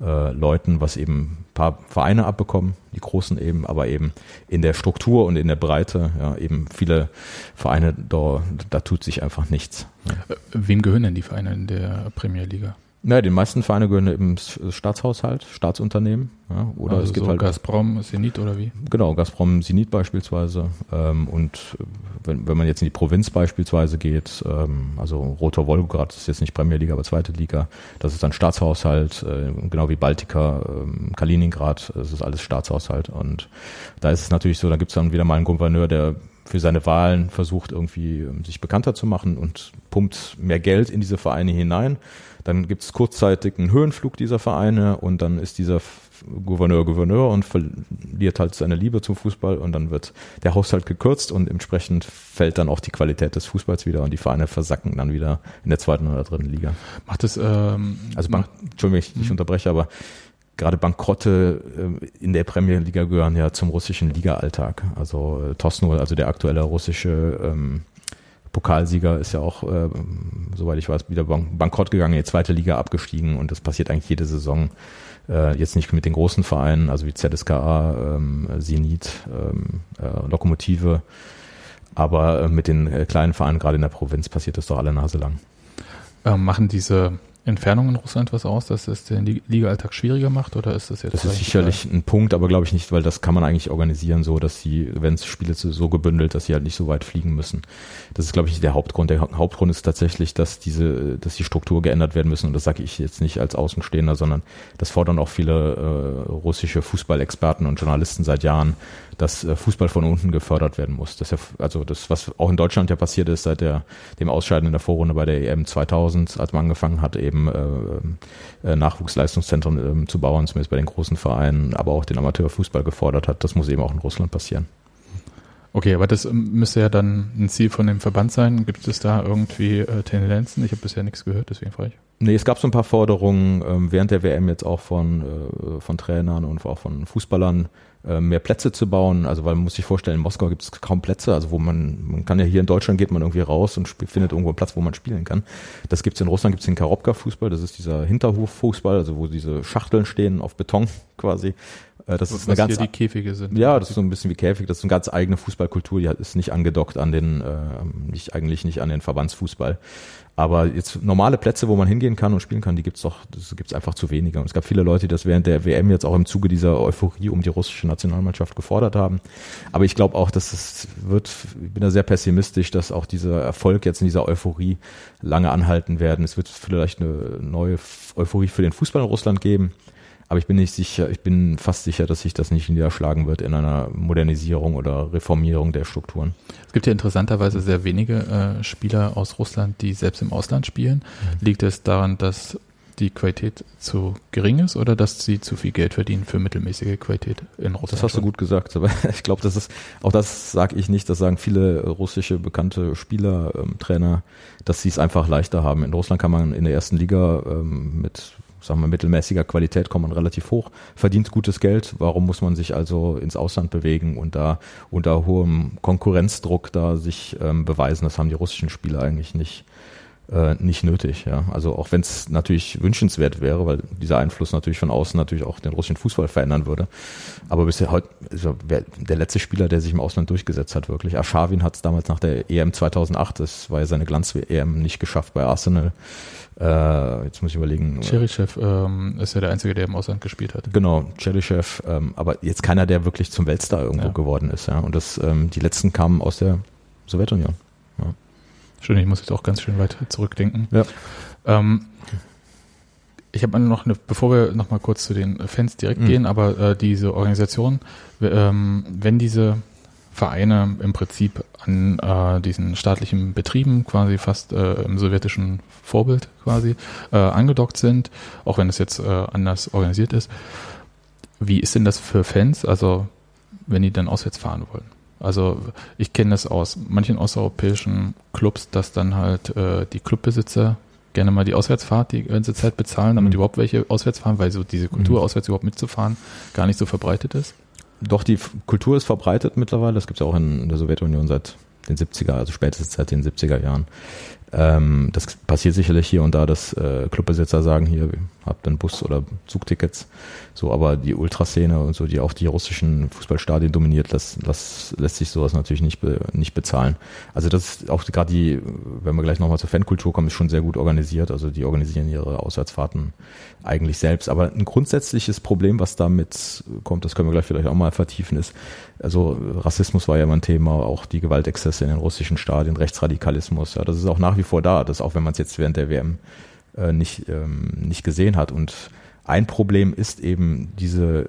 äh, Leuten, was eben ein paar Vereine abbekommen, die großen eben, aber eben in der Struktur und in der Breite, ja, eben viele Vereine, da, da tut sich einfach nichts. Äh, wem gehören denn die Vereine in der Premier Liga? Naja, die meisten Vereine gehören im Staatshaushalt, Staatsunternehmen. Ja, oder also es gibt so halt Gazprom, Zenit oder wie? Genau, Gazprom, Zenit beispielsweise. Ähm, und wenn, wenn man jetzt in die Provinz beispielsweise geht, ähm, also Rotor Wolgograd ist jetzt nicht Premier Liga, aber zweite Liga, das ist dann Staatshaushalt, äh, genau wie Baltica, äh, Kaliningrad, das ist alles Staatshaushalt. Und da ist es natürlich so, da gibt es dann wieder mal einen Gouverneur, der für seine Wahlen versucht irgendwie ähm, sich bekannter zu machen und pumpt mehr Geld in diese Vereine hinein. Dann gibt es kurzzeitig einen Höhenflug dieser Vereine und dann ist dieser Gouverneur Gouverneur und verliert halt seine Liebe zum Fußball und dann wird der Haushalt gekürzt und entsprechend fällt dann auch die Qualität des Fußballs wieder und die Vereine versacken dann wieder in der zweiten oder dritten Liga. Macht es ähm, also Bank, Entschuldigung, ich, ich mhm. unterbreche, aber gerade Bankrotte äh, in der Premier Liga gehören ja zum russischen Liga-Alltag. Also äh, Tosno, also der aktuelle russische ähm, Pokalsieger ist ja auch, äh, soweit ich weiß, wieder bankrott gegangen, in die zweite Liga abgestiegen und das passiert eigentlich jede Saison. Äh, jetzt nicht mit den großen Vereinen, also wie ZSKA, ähm, Zenit, ähm, äh, Lokomotive, aber äh, mit den äh, kleinen Vereinen, gerade in der Provinz, passiert das doch alle Nase lang. Ähm, machen diese Entfernung in Russland was aus, dass es den Liga-Alltag schwieriger macht oder ist das jetzt? Das ist sicherlich ein Punkt, aber glaube ich nicht, weil das kann man eigentlich organisieren, so dass sie, wenn es Spiele so gebündelt, dass sie halt nicht so weit fliegen müssen. Das ist, glaube ich, der Hauptgrund. Der Hauptgrund ist tatsächlich, dass diese, dass die Struktur geändert werden müssen. Und das sage ich jetzt nicht als Außenstehender, sondern das fordern auch viele äh, russische Fußballexperten und Journalisten seit Jahren, dass äh, Fußball von unten gefördert werden muss. Das ja, also das, was auch in Deutschland ja passiert ist seit der, dem Ausscheiden in der Vorrunde bei der EM 2000, als man angefangen hat, eben äh, äh, Nachwuchsleistungszentren äh, zu bauen, zumindest bei den großen Vereinen, aber auch den Amateurfußball gefordert hat. Das muss eben auch in Russland passieren. Okay, aber das ähm, müsste ja dann ein Ziel von dem Verband sein. Gibt es da irgendwie äh, Tendenzen? Ich habe bisher nichts gehört, deswegen frage ich. Nee, es gab so ein paar Forderungen ähm, während der WM jetzt auch von, äh, von Trainern und auch von Fußballern, mehr Plätze zu bauen. Also weil man muss sich vorstellen, in Moskau gibt es kaum Plätze. Also wo man, man kann ja hier in Deutschland geht man irgendwie raus und findet irgendwo einen Platz, wo man spielen kann. Das gibt's in Russland, gibt's den Karobka-Fußball, das ist dieser Hinterhof-Fußball, also wo diese Schachteln stehen auf Beton [LAUGHS] quasi. Äh, das Was ist eine ganz die Käfige sind. Ja, das ist so ein bisschen wie Käfig. Das ist eine ganz eigene Fußballkultur. Die ist nicht angedockt an den, äh, nicht eigentlich nicht an den Verbandsfußball. Aber jetzt normale Plätze, wo man hingehen kann und spielen kann, die gibt's doch, das gibt's einfach zu wenige. Und es gab viele Leute, die das während der WM jetzt auch im Zuge dieser Euphorie um die russische Nationalmannschaft gefordert haben. Aber ich glaube auch, dass es wird, ich bin da sehr pessimistisch, dass auch dieser Erfolg jetzt in dieser Euphorie lange anhalten werden. Es wird vielleicht eine neue Euphorie für den Fußball in Russland geben. Aber ich bin nicht sicher, ich bin fast sicher, dass sich das nicht niederschlagen wird in einer Modernisierung oder Reformierung der Strukturen. Es gibt ja interessanterweise sehr wenige äh, Spieler aus Russland, die selbst im Ausland spielen. Mhm. Liegt es daran, dass die Qualität zu gering ist oder dass sie zu viel Geld verdienen für mittelmäßige Qualität in Russland? Das hast du gut gesagt, aber [LAUGHS] ich glaube, das ist, auch das sage ich nicht, das sagen viele russische bekannte Spieler, ähm, Trainer, dass sie es einfach leichter haben. In Russland kann man in der ersten Liga ähm, mit sagen wir, mittelmäßiger Qualität kommt man relativ hoch, verdient gutes Geld. Warum muss man sich also ins Ausland bewegen und da unter hohem Konkurrenzdruck da sich ähm, beweisen? Das haben die russischen Spieler eigentlich nicht äh, nicht nötig. Ja, also auch wenn es natürlich wünschenswert wäre, weil dieser Einfluss natürlich von außen natürlich auch den russischen Fußball verändern würde. Aber bisher heute also der letzte Spieler, der sich im Ausland durchgesetzt hat, wirklich. Aschawin hat es damals nach der EM 2008, das war ja seine Glanz-EM, nicht geschafft bei Arsenal. Äh, jetzt muss ich überlegen. Cherichev ähm, ist ja der Einzige, der im Ausland gespielt hat. Genau, Cherichev, ähm, aber jetzt keiner, der wirklich zum Weltstar irgendwo ja. geworden ist. Ja. Und das, ähm, die letzten kamen aus der Sowjetunion. Ja. Schön, ich muss jetzt auch ganz schön weit zurückdenken. Ja. Ähm, ich habe noch eine, bevor wir noch mal kurz zu den Fans direkt mhm. gehen, aber äh, diese Organisation, ähm, wenn diese Vereine im Prinzip an äh, diesen staatlichen Betrieben quasi fast äh, im sowjetischen Vorbild quasi äh, angedockt sind, auch wenn es jetzt äh, anders organisiert ist. Wie ist denn das für Fans, also wenn die dann auswärts fahren wollen? Also ich kenne das aus manchen osteuropäischen Clubs, dass dann halt äh, die Clubbesitzer gerne mal die Auswärtsfahrt die ganze Zeit bezahlen, damit mhm. überhaupt welche auswärts fahren, weil so diese Kultur mhm. auswärts überhaupt mitzufahren gar nicht so verbreitet ist. Doch, die Kultur ist verbreitet mittlerweile. Das gibt es ja auch in der Sowjetunion seit den 70er, also spätestens seit den 70er Jahren. Ähm, das passiert sicherlich hier und da, dass äh, Clubbesitzer sagen, hier, habt ein Bus- oder Zugtickets. So, aber die Ultraszene und so, die auch die russischen Fußballstadien dominiert, das, das lässt sich sowas natürlich nicht, be, nicht bezahlen. Also das ist auch gerade die, wenn wir gleich nochmal zur Fankultur kommen, ist schon sehr gut organisiert. Also die organisieren ihre Auswärtsfahrten eigentlich selbst. Aber ein grundsätzliches Problem, was damit kommt, das können wir gleich vielleicht auch mal vertiefen, ist, also Rassismus war ja immer ein Thema, auch die Gewaltexzesse in den russischen Stadien, Rechtsradikalismus, ja, das ist auch nach wie vor da, das auch wenn man es jetzt während der WM äh, nicht, ähm, nicht gesehen hat. Und ein Problem ist eben diese, äh,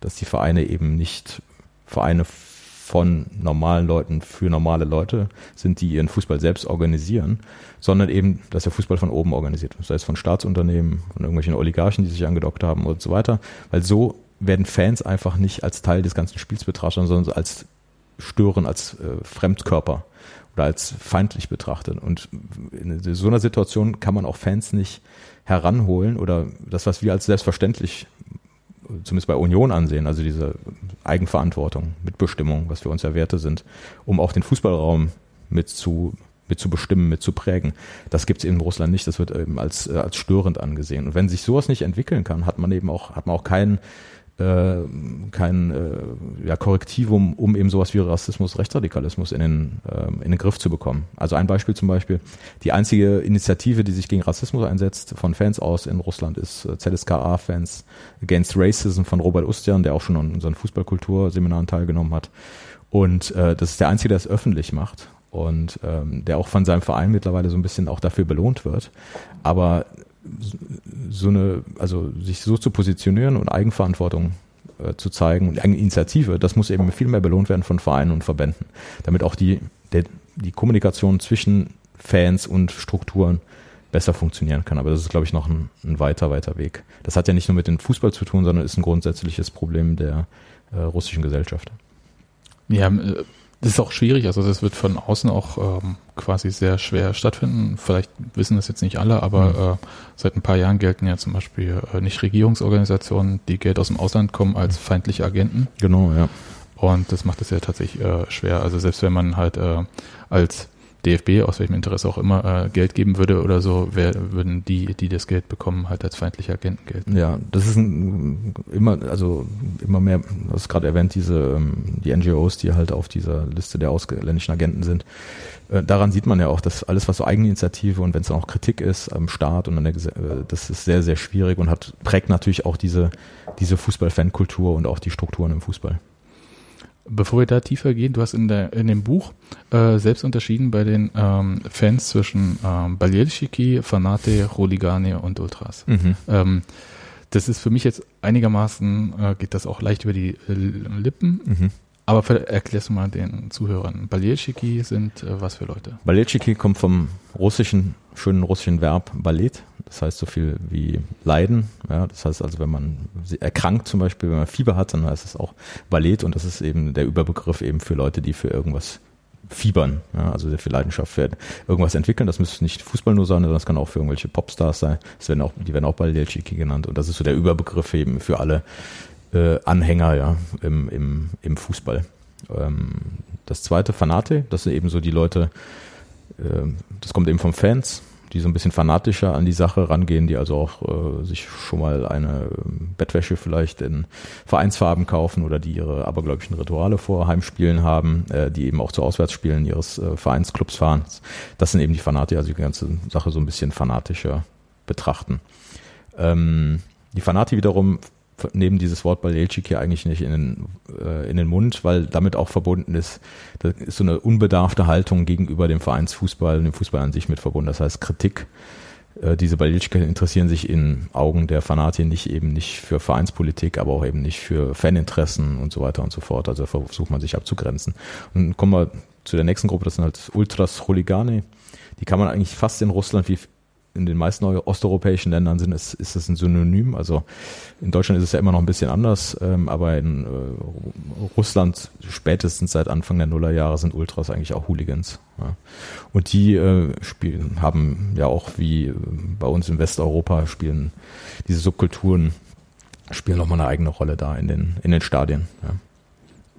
dass die Vereine eben nicht Vereine von normalen Leuten für normale Leute sind, die ihren Fußball selbst organisieren, sondern eben, dass der Fußball von oben organisiert wird, sei es von Staatsunternehmen, von irgendwelchen Oligarchen, die sich angedockt haben und so weiter, weil so werden Fans einfach nicht als Teil des ganzen Spiels betrachtet, sondern als Stören, als äh, Fremdkörper als feindlich betrachtet. Und in so einer Situation kann man auch Fans nicht heranholen oder das, was wir als selbstverständlich zumindest bei Union ansehen, also diese Eigenverantwortung, Mitbestimmung, was für uns ja Werte sind, um auch den Fußballraum mit zu mit zu bestimmen, mit zu prägen. Das gibt es in Russland nicht. Das wird eben als, äh, als störend angesehen. Und wenn sich sowas nicht entwickeln kann, hat man eben auch, hat man auch keinen äh, kein äh, ja, Korrektivum, um eben sowas wie Rassismus, Rechtsradikalismus in den, äh, in den Griff zu bekommen. Also ein Beispiel zum Beispiel, die einzige Initiative, die sich gegen Rassismus einsetzt, von Fans aus in Russland, ist äh, ZSKA-Fans Against Racism von Robert Ustian, der auch schon an unseren Fußballkulturseminaren teilgenommen hat. Und äh, das ist der Einzige, der es öffentlich macht und ähm, der auch von seinem Verein mittlerweile so ein bisschen auch dafür belohnt wird. Aber so eine, also sich so zu positionieren und Eigenverantwortung äh, zu zeigen und Eigeninitiative, das muss eben viel mehr belohnt werden von Vereinen und Verbänden, damit auch die, der, die Kommunikation zwischen Fans und Strukturen besser funktionieren kann. Aber das ist, glaube ich, noch ein, ein, weiter, weiter Weg. Das hat ja nicht nur mit dem Fußball zu tun, sondern ist ein grundsätzliches Problem der äh, russischen Gesellschaft. Ja, das ist auch schwierig, also das wird von außen auch ähm, quasi sehr schwer stattfinden. Vielleicht wissen das jetzt nicht alle, aber mhm. äh, seit ein paar Jahren gelten ja zum Beispiel äh, Nichtregierungsorganisationen, die Geld aus dem Ausland kommen, als feindliche Agenten. Genau, ja. Und das macht es ja tatsächlich äh, schwer. Also selbst wenn man halt äh, als DFB, aus welchem Interesse auch immer, äh, Geld geben würde oder so, wär, würden die, die das Geld bekommen, halt als feindliche Agenten gelten. Ja, das ist ein, immer, also immer mehr, du hast gerade erwähnt, diese, ähm, die NGOs, die halt auf dieser Liste der ausländischen Agenten sind. Äh, daran sieht man ja auch, dass alles, was so Eigeninitiative und wenn es dann auch Kritik ist am Staat und an der äh, das ist sehr, sehr schwierig und hat, prägt natürlich auch diese, diese Fußball-Fan-Kultur und auch die Strukturen im Fußball. Bevor wir da tiefer gehen, du hast in, der, in dem Buch äh, selbst unterschieden bei den ähm, Fans zwischen ähm, Baljelschiki, Fanate, Roligane und Ultras. Mhm. Ähm, das ist für mich jetzt einigermaßen, äh, geht das auch leicht über die äh, Lippen. Mhm. Aber erklärst du mal den Zuhörern. Balletschiki sind äh, was für Leute? Balletschiki kommt vom russischen, schönen russischen Verb Ballet. Das heißt so viel wie Leiden. Ja, das heißt also, wenn man erkrankt zum Beispiel, wenn man Fieber hat, dann heißt es auch Ballet und das ist eben der Überbegriff eben für Leute, die für irgendwas fiebern, ja, also sehr viel Leidenschaft für irgendwas entwickeln. Das müsste nicht Fußball nur sein, sondern das kann auch für irgendwelche Popstars sein. Das werden auch, die werden auch Balletschiki genannt und das ist so der Überbegriff eben für alle äh, Anhänger ja, im, im, im Fußball. Ähm, das zweite, Fanate, das sind eben so die Leute, äh, das kommt eben von Fans, die so ein bisschen fanatischer an die Sache rangehen, die also auch äh, sich schon mal eine ähm, Bettwäsche vielleicht in Vereinsfarben kaufen oder die ihre abergläubischen Rituale vor Heimspielen haben, äh, die eben auch zu Auswärtsspielen ihres äh, Vereinsclubs fahren. Das sind eben die Fanatiker, also die ganze Sache so ein bisschen fanatischer betrachten. Ähm, die Fanati wiederum nehmen dieses Wort Baljelcik hier eigentlich nicht in den, äh, in den Mund, weil damit auch verbunden ist, da ist so eine unbedarfte Haltung gegenüber dem Vereinsfußball und dem Fußball an sich mit verbunden. Das heißt Kritik. Äh, diese Baljelcik interessieren sich in Augen der Fanatiker nicht eben nicht für Vereinspolitik, aber auch eben nicht für Faninteressen und so weiter und so fort. Also versucht man sich abzugrenzen. Und kommen wir zu der nächsten Gruppe, das sind halt Ultras Holigane. Die kann man eigentlich fast in Russland wie in den meisten osteuropäischen Ländern sind, ist, ist es ein Synonym. Also in Deutschland ist es ja immer noch ein bisschen anders, ähm, aber in äh, Russland spätestens seit Anfang der Nullerjahre sind Ultras eigentlich auch Hooligans. Ja. Und die äh, spielen, haben ja auch wie äh, bei uns in Westeuropa spielen diese Subkulturen spielen nochmal eine eigene Rolle da in den, in den Stadien. Ja.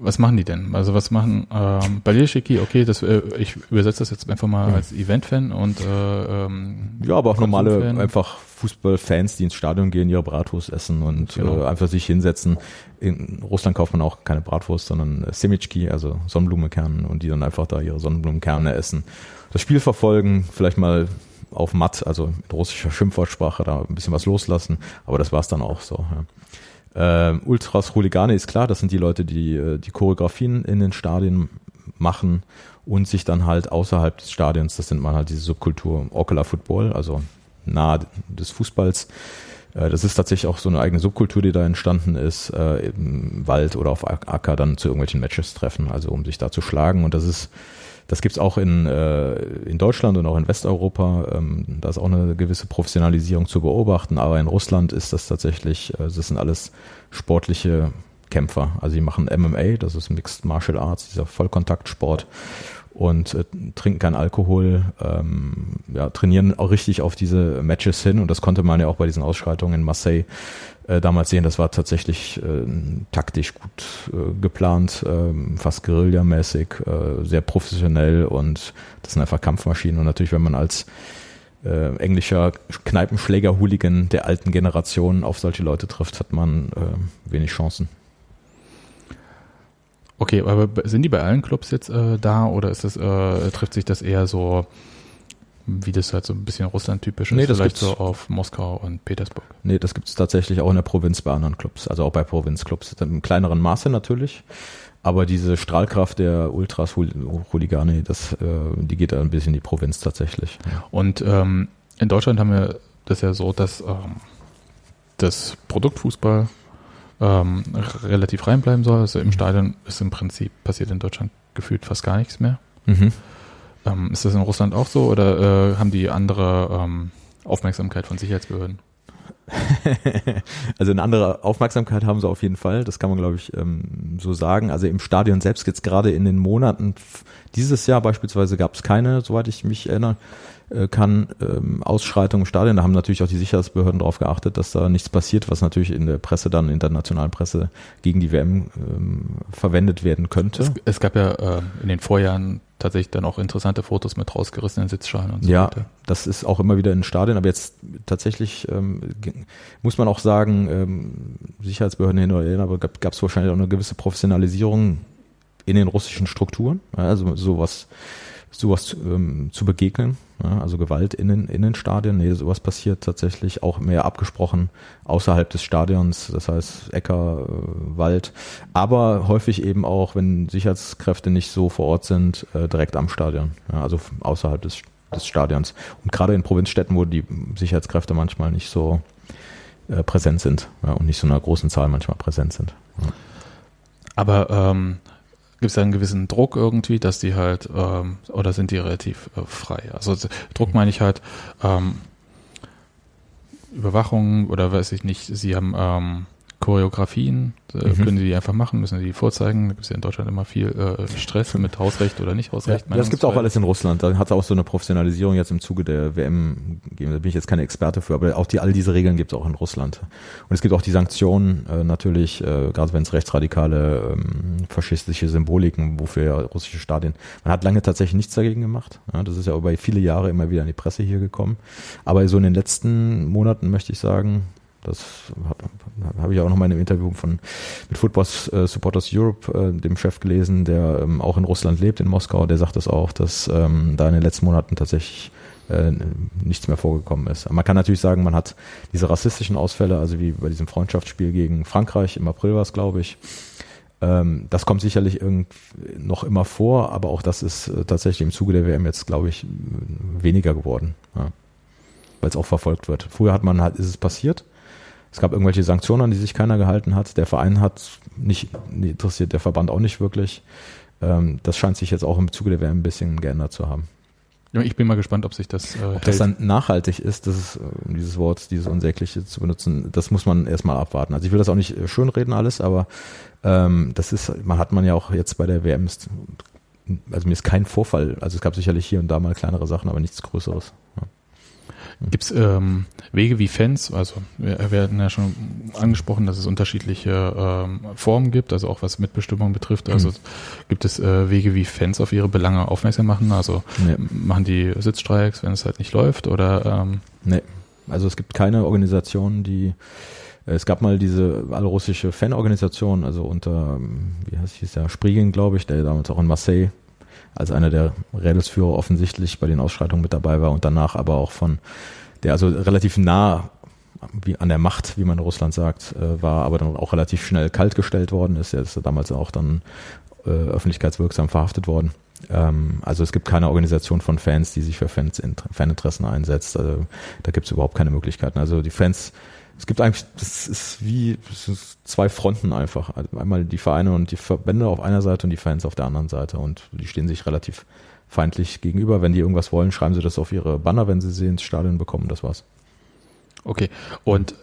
Was machen die denn? Also was machen ähm, Balierschiki, okay, das, äh, ich übersetze das jetzt einfach mal als Event-Fan und äh, ähm, Ja, aber auch normale einfach Fußballfans, die ins Stadion gehen, ihre Bratwurst essen und genau. äh, einfach sich hinsetzen. In Russland kauft man auch keine Bratwurst, sondern Semitschki, also Sonnenblumenkerne und die dann einfach da ihre Sonnenblumenkerne essen. Das Spiel verfolgen, vielleicht mal auf Matt, also mit russischer Schimpfwortsprache da ein bisschen was loslassen, aber das war's dann auch so. Ja. Äh, Ultras Hooligane ist klar, das sind die Leute, die äh, die Choreografien in den Stadien machen und sich dann halt außerhalb des Stadions, das sind mal halt diese Subkultur Ocular Football, also nahe des Fußballs. Äh, das ist tatsächlich auch so eine eigene Subkultur, die da entstanden ist, äh, im Wald oder auf Acker dann zu irgendwelchen Matches treffen, also um sich da zu schlagen. Und das ist das gibt's auch in, äh, in Deutschland und auch in Westeuropa. Ähm, da ist auch eine gewisse Professionalisierung zu beobachten. Aber in Russland ist das tatsächlich, äh, das sind alles sportliche Kämpfer. Also die machen MMA, das ist Mixed Martial Arts, dieser Vollkontaktsport und äh, trinken keinen Alkohol, ähm, ja, trainieren auch richtig auf diese Matches hin und das konnte man ja auch bei diesen Ausschreitungen in Marseille äh, damals sehen. Das war tatsächlich äh, taktisch gut äh, geplant, äh, fast Guerilla-mäßig, äh, sehr professionell und das sind einfach Kampfmaschinen. Und natürlich, wenn man als äh, englischer Kneipenschläger-Hooligan der alten Generation auf solche Leute trifft, hat man äh, wenig Chancen. Okay, aber sind die bei allen Clubs jetzt äh, da oder ist das, äh, trifft sich das eher so wie das halt so ein bisschen Russland-typisch nee, ist, das vielleicht so auf Moskau und Petersburg. Nee, das gibt es tatsächlich auch in der Provinz bei anderen Clubs, also auch bei Provinzclubs, im kleineren Maße natürlich. Aber diese Strahlkraft der Ultras Hooligane, das, äh, die geht da ein bisschen in die Provinz tatsächlich. Und ähm, in Deutschland haben wir das ja so, dass ähm, das Produktfußball ähm, relativ rein bleiben soll. Also im mhm. Stadion ist im Prinzip passiert in Deutschland gefühlt fast gar nichts mehr. Mhm. Ähm, ist das in Russland auch so oder äh, haben die andere ähm, Aufmerksamkeit von Sicherheitsbehörden? [LAUGHS] also eine andere Aufmerksamkeit haben sie auf jeden Fall, das kann man glaube ich ähm, so sagen. Also im Stadion selbst jetzt gerade in den Monaten, dieses Jahr beispielsweise gab es keine, soweit ich mich erinnere, kann ähm, Ausschreitungen im Stadion. Da haben natürlich auch die Sicherheitsbehörden darauf geachtet, dass da nichts passiert, was natürlich in der Presse dann, internationalen Presse gegen die WM ähm, verwendet werden könnte. Es, es gab ja äh, in den Vorjahren tatsächlich dann auch interessante Fotos mit rausgerissenen Sitzschalen und so ja, weiter. Ja, das ist auch immer wieder in Stadien, aber jetzt tatsächlich ähm, muss man auch sagen, ähm, Sicherheitsbehörden hin oder her, aber gab es wahrscheinlich auch eine gewisse Professionalisierung in den russischen Strukturen, also sowas sowas ähm, zu begegnen, ja, also Gewalt in den, in den Stadien. Nee, sowas passiert tatsächlich auch mehr abgesprochen außerhalb des Stadions, das heißt Äcker, äh, Wald, aber häufig eben auch, wenn Sicherheitskräfte nicht so vor Ort sind, äh, direkt am Stadion, ja, also außerhalb des, des Stadions. Und gerade in Provinzstädten, wo die Sicherheitskräfte manchmal nicht so äh, präsent sind ja, und nicht so einer großen Zahl manchmal präsent sind. Aber ähm, Gibt es da einen gewissen Druck irgendwie, dass die halt, ähm, oder sind die relativ äh, frei? Also Druck meine ich halt, ähm, Überwachung oder weiß ich nicht, sie haben ähm, Choreografien, äh, mhm. können die einfach machen, müssen die vorzeigen. Da gibt es ja in Deutschland immer viel äh, Stress mit Hausrecht oder nicht Hausrecht. Ja, das gibt es auch alles in Russland. Da hat es auch so eine Professionalisierung jetzt im Zuge der WM gegeben. Da bin ich jetzt keine Experte für, aber auch die, all diese Regeln gibt es auch in Russland. Und es gibt auch die Sanktionen äh, natürlich, äh, gerade wenn es rechtsradikale ähm, faschistische Symboliken, wofür ja russische Stadien. Man hat lange tatsächlich nichts dagegen gemacht. Ja, das ist ja über viele Jahre immer wieder in die Presse hier gekommen. Aber so in den letzten Monaten möchte ich sagen, das habe hab ich auch noch mal in einem Interview von mit Football äh, Supporters Europe, äh, dem Chef gelesen, der ähm, auch in Russland lebt, in Moskau. Der sagt das auch, dass ähm, da in den letzten Monaten tatsächlich äh, nichts mehr vorgekommen ist. Man kann natürlich sagen, man hat diese rassistischen Ausfälle, also wie bei diesem Freundschaftsspiel gegen Frankreich im April war es, glaube ich. Ähm, das kommt sicherlich irgend noch immer vor, aber auch das ist äh, tatsächlich im Zuge der WM jetzt, glaube ich, weniger geworden, ja. weil es auch verfolgt wird. Früher hat man halt, ist es passiert es gab irgendwelche Sanktionen, an die sich keiner gehalten hat. Der Verein hat nicht interessiert, der Verband auch nicht wirklich. Ähm, das scheint sich jetzt auch im Zuge der WM ein bisschen geändert zu haben. Ja, ich bin mal gespannt, ob sich das. Äh, ob hält. das dann nachhaltig ist, das ist, um dieses Wort, dieses Unsägliche zu benutzen, das muss man erstmal abwarten. Also ich will das auch nicht äh, schönreden alles, aber ähm, das ist, man hat man ja auch jetzt bei der WM, also mir ist kein Vorfall, also es gab sicherlich hier und da mal kleinere Sachen, aber nichts Größeres. Ja. Gibt es ähm, Wege wie Fans, also wir, wir hatten ja schon angesprochen, dass es unterschiedliche ähm, Formen gibt, also auch was Mitbestimmung betrifft. Also mhm. gibt es äh, Wege wie Fans auf ihre Belange aufmerksam machen? Also nee. machen die Sitzstreiks, wenn es halt nicht läuft oder ähm Nee. Also es gibt keine Organisation, die äh, es gab mal diese allrussische Fanorganisation, also unter, ähm, wie heißt hieß der, Sprigin, glaube ich, der damals auch in Marseille als einer der Rädelsführer offensichtlich bei den Ausschreitungen mit dabei war und danach aber auch von der also relativ nah wie an der Macht, wie man in Russland sagt, äh, war, aber dann auch relativ schnell kaltgestellt worden ist. Er ist damals auch dann äh, öffentlichkeitswirksam verhaftet worden. Ähm, also es gibt keine Organisation von Fans, die sich für Fans, Faninteressen einsetzt. Also da gibt es überhaupt keine Möglichkeiten. Also die Fans es gibt eigentlich, das ist wie ist zwei Fronten einfach. Also einmal die Vereine und die Verbände auf einer Seite und die Fans auf der anderen Seite. Und die stehen sich relativ feindlich gegenüber. Wenn die irgendwas wollen, schreiben sie das auf ihre Banner, wenn sie sie ins Stadion bekommen. Das war's. Okay. Und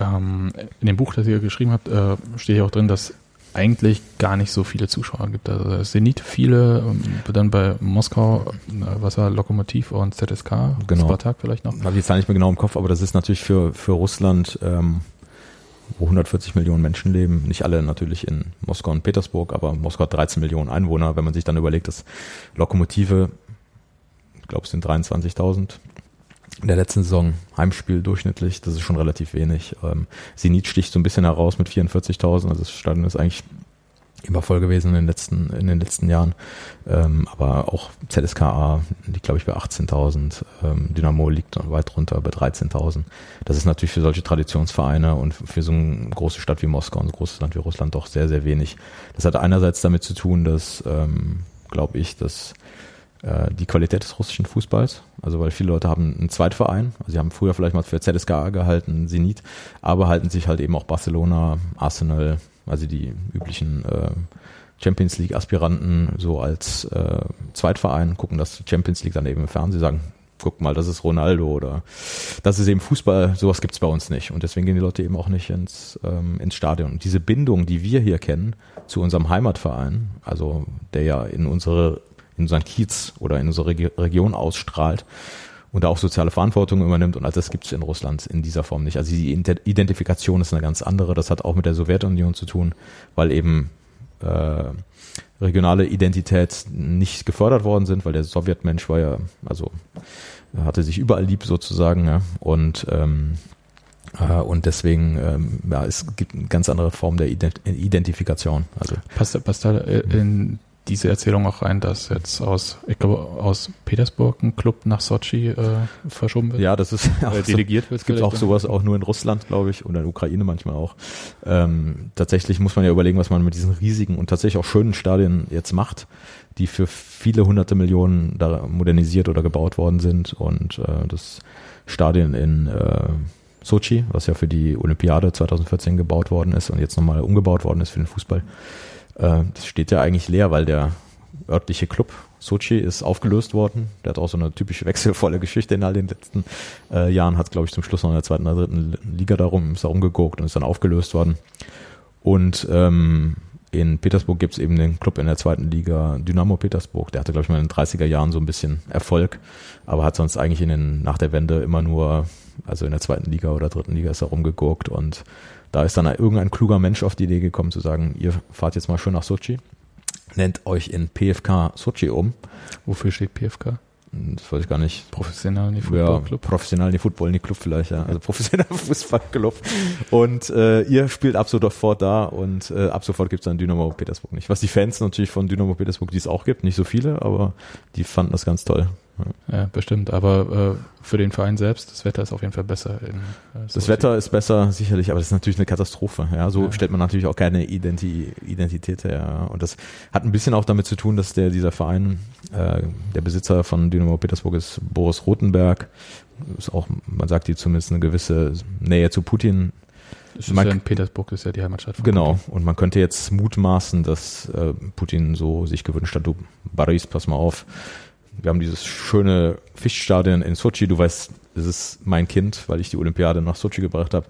ähm, in dem Buch, das ihr geschrieben habt, äh, steht ja auch drin, dass eigentlich gar nicht so viele Zuschauer gibt. Also Zenit viele, ähm, dann bei Moskau, äh, was war Lokomotiv und ZSK, genau. Spartak vielleicht noch. Habe ich jetzt nicht mehr genau im Kopf, aber das ist natürlich für, für Russland, ähm, wo 140 Millionen Menschen leben, nicht alle natürlich in Moskau und Petersburg, aber Moskau hat 13 Millionen Einwohner. Wenn man sich dann überlegt, dass Lokomotive, ich glaube es sind 23.000, in der letzten Saison Heimspiel durchschnittlich, das ist schon relativ wenig. Ähm, Zenit sticht so ein bisschen heraus mit 44.000, also das Stadion ist eigentlich immer voll gewesen in den letzten, in den letzten Jahren. Ähm, aber auch ZSKA liegt, glaube ich, bei 18.000. Ähm, Dynamo liegt weit runter bei 13.000. Das ist natürlich für solche Traditionsvereine und für so eine große Stadt wie Moskau und ein großes Land wie Russland doch sehr, sehr wenig. Das hat einerseits damit zu tun, dass, ähm, glaube ich, dass die Qualität des russischen Fußballs. Also weil viele Leute haben einen Zweitverein, also sie haben früher vielleicht mal für ZSKA gehalten, Zenit, aber halten sich halt eben auch Barcelona, Arsenal, also die üblichen äh, Champions League Aspiranten so als äh, Zweitverein, gucken das Champions League dann eben im Fernsehen, sagen, guck mal, das ist Ronaldo oder das ist eben Fußball, sowas gibt's bei uns nicht. Und deswegen gehen die Leute eben auch nicht ins, ähm, ins Stadion. Und diese Bindung, die wir hier kennen zu unserem Heimatverein, also der ja in unsere in unseren Kiez oder in unsere Region ausstrahlt und da auch soziale Verantwortung übernimmt. Und all das gibt es in Russland in dieser Form nicht. Also die Identifikation ist eine ganz andere. Das hat auch mit der Sowjetunion zu tun, weil eben äh, regionale Identität nicht gefördert worden sind, weil der Sowjetmensch war ja, also hatte sich überall lieb sozusagen. Ja, und ähm, äh, und deswegen, ähm, ja, es gibt eine ganz andere Form der Identifikation. Also passt, passt da äh, in diese Erzählung auch rein, dass jetzt aus, ich glaube, aus Petersburg ein Club nach Sochi äh, verschoben wird? Ja, das ist ja äh, delegiert wird. Es gibt auch sowas auch nur in Russland, glaube ich, und in der Ukraine manchmal auch. Ähm, tatsächlich muss man ja überlegen, was man mit diesen riesigen und tatsächlich auch schönen Stadien jetzt macht, die für viele hunderte Millionen da modernisiert oder gebaut worden sind. Und äh, das Stadion in äh, Sochi, was ja für die Olympiade 2014 gebaut worden ist und jetzt nochmal umgebaut worden ist für den Fußball äh, das steht ja eigentlich leer, weil der örtliche Club Sochi ist aufgelöst worden. Der hat auch so eine typische [LAUGHS] wechselvolle Geschichte in all den letzten äh, Jahren. Hat, glaube ich, zum Schluss noch in der zweiten oder dritten Liga darum, ist da rumgeguckt und ist dann aufgelöst worden. Und ähm, in Petersburg gibt es eben den Club in der zweiten Liga, Dynamo Petersburg. Der hatte, glaube ich, mal in den 30er Jahren so ein bisschen Erfolg, aber hat sonst eigentlich in den, nach der Wende immer nur, also in der zweiten Liga oder dritten Liga ist er rumgegurkt und da ist dann irgendein kluger Mensch auf die Idee gekommen zu sagen, ihr fahrt jetzt mal schön nach Sochi, nennt euch in PFK Sochi um. Wofür steht PFK? das weiß ich gar nicht. Professional Football Club. Ja, professional Football Club vielleicht, ja. Also professioneller [LAUGHS] Fußballclub. Und äh, ihr spielt ab sofort da und äh, ab sofort gibt's dann Dynamo Petersburg nicht. Was die Fans natürlich von Dynamo Petersburg, die es auch gibt, nicht so viele, aber die fanden das ganz toll. Ja, bestimmt. Aber äh, für den Verein selbst, das Wetter ist auf jeden Fall besser. In, äh, das Wetter ist besser, sicherlich, aber das ist natürlich eine Katastrophe. Ja, so ja. stellt man natürlich auch keine Identi Identität her. Und das hat ein bisschen auch damit zu tun, dass der dieser Verein, äh, der Besitzer von Dynamo Petersburg ist Boris Rotenberg, ist auch, man sagt die zumindest eine gewisse Nähe zu Putin. Das ist man, ja in Petersburg, ist ja die Heimatstadt von Genau, Putin. und man könnte jetzt mutmaßen, dass äh, Putin so sich gewünscht hat, du Boris, pass mal auf, wir haben dieses schöne Fischstadion in Sochi. Du weißt, es ist mein Kind, weil ich die Olympiade nach Sochi gebracht habe.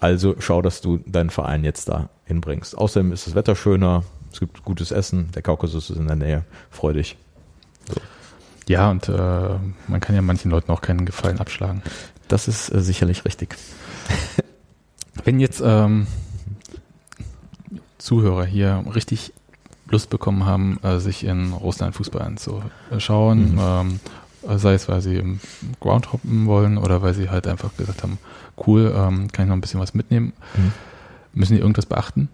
Also schau, dass du deinen Verein jetzt da hinbringst. Außerdem ist das Wetter schöner, es gibt gutes Essen, der Kaukasus ist in der Nähe. Freu dich. So. Ja, und äh, man kann ja manchen Leuten auch keinen Gefallen abschlagen. Das ist äh, sicherlich richtig. [LAUGHS] Wenn jetzt ähm, Zuhörer hier richtig Lust bekommen haben, äh, sich in Russland Fußball anzuschauen. Mhm. Ähm, sei es, weil sie im Ground hoppen wollen oder weil sie halt einfach gesagt haben, cool, ähm, kann ich noch ein bisschen was mitnehmen. Mhm. Müssen die irgendwas beachten?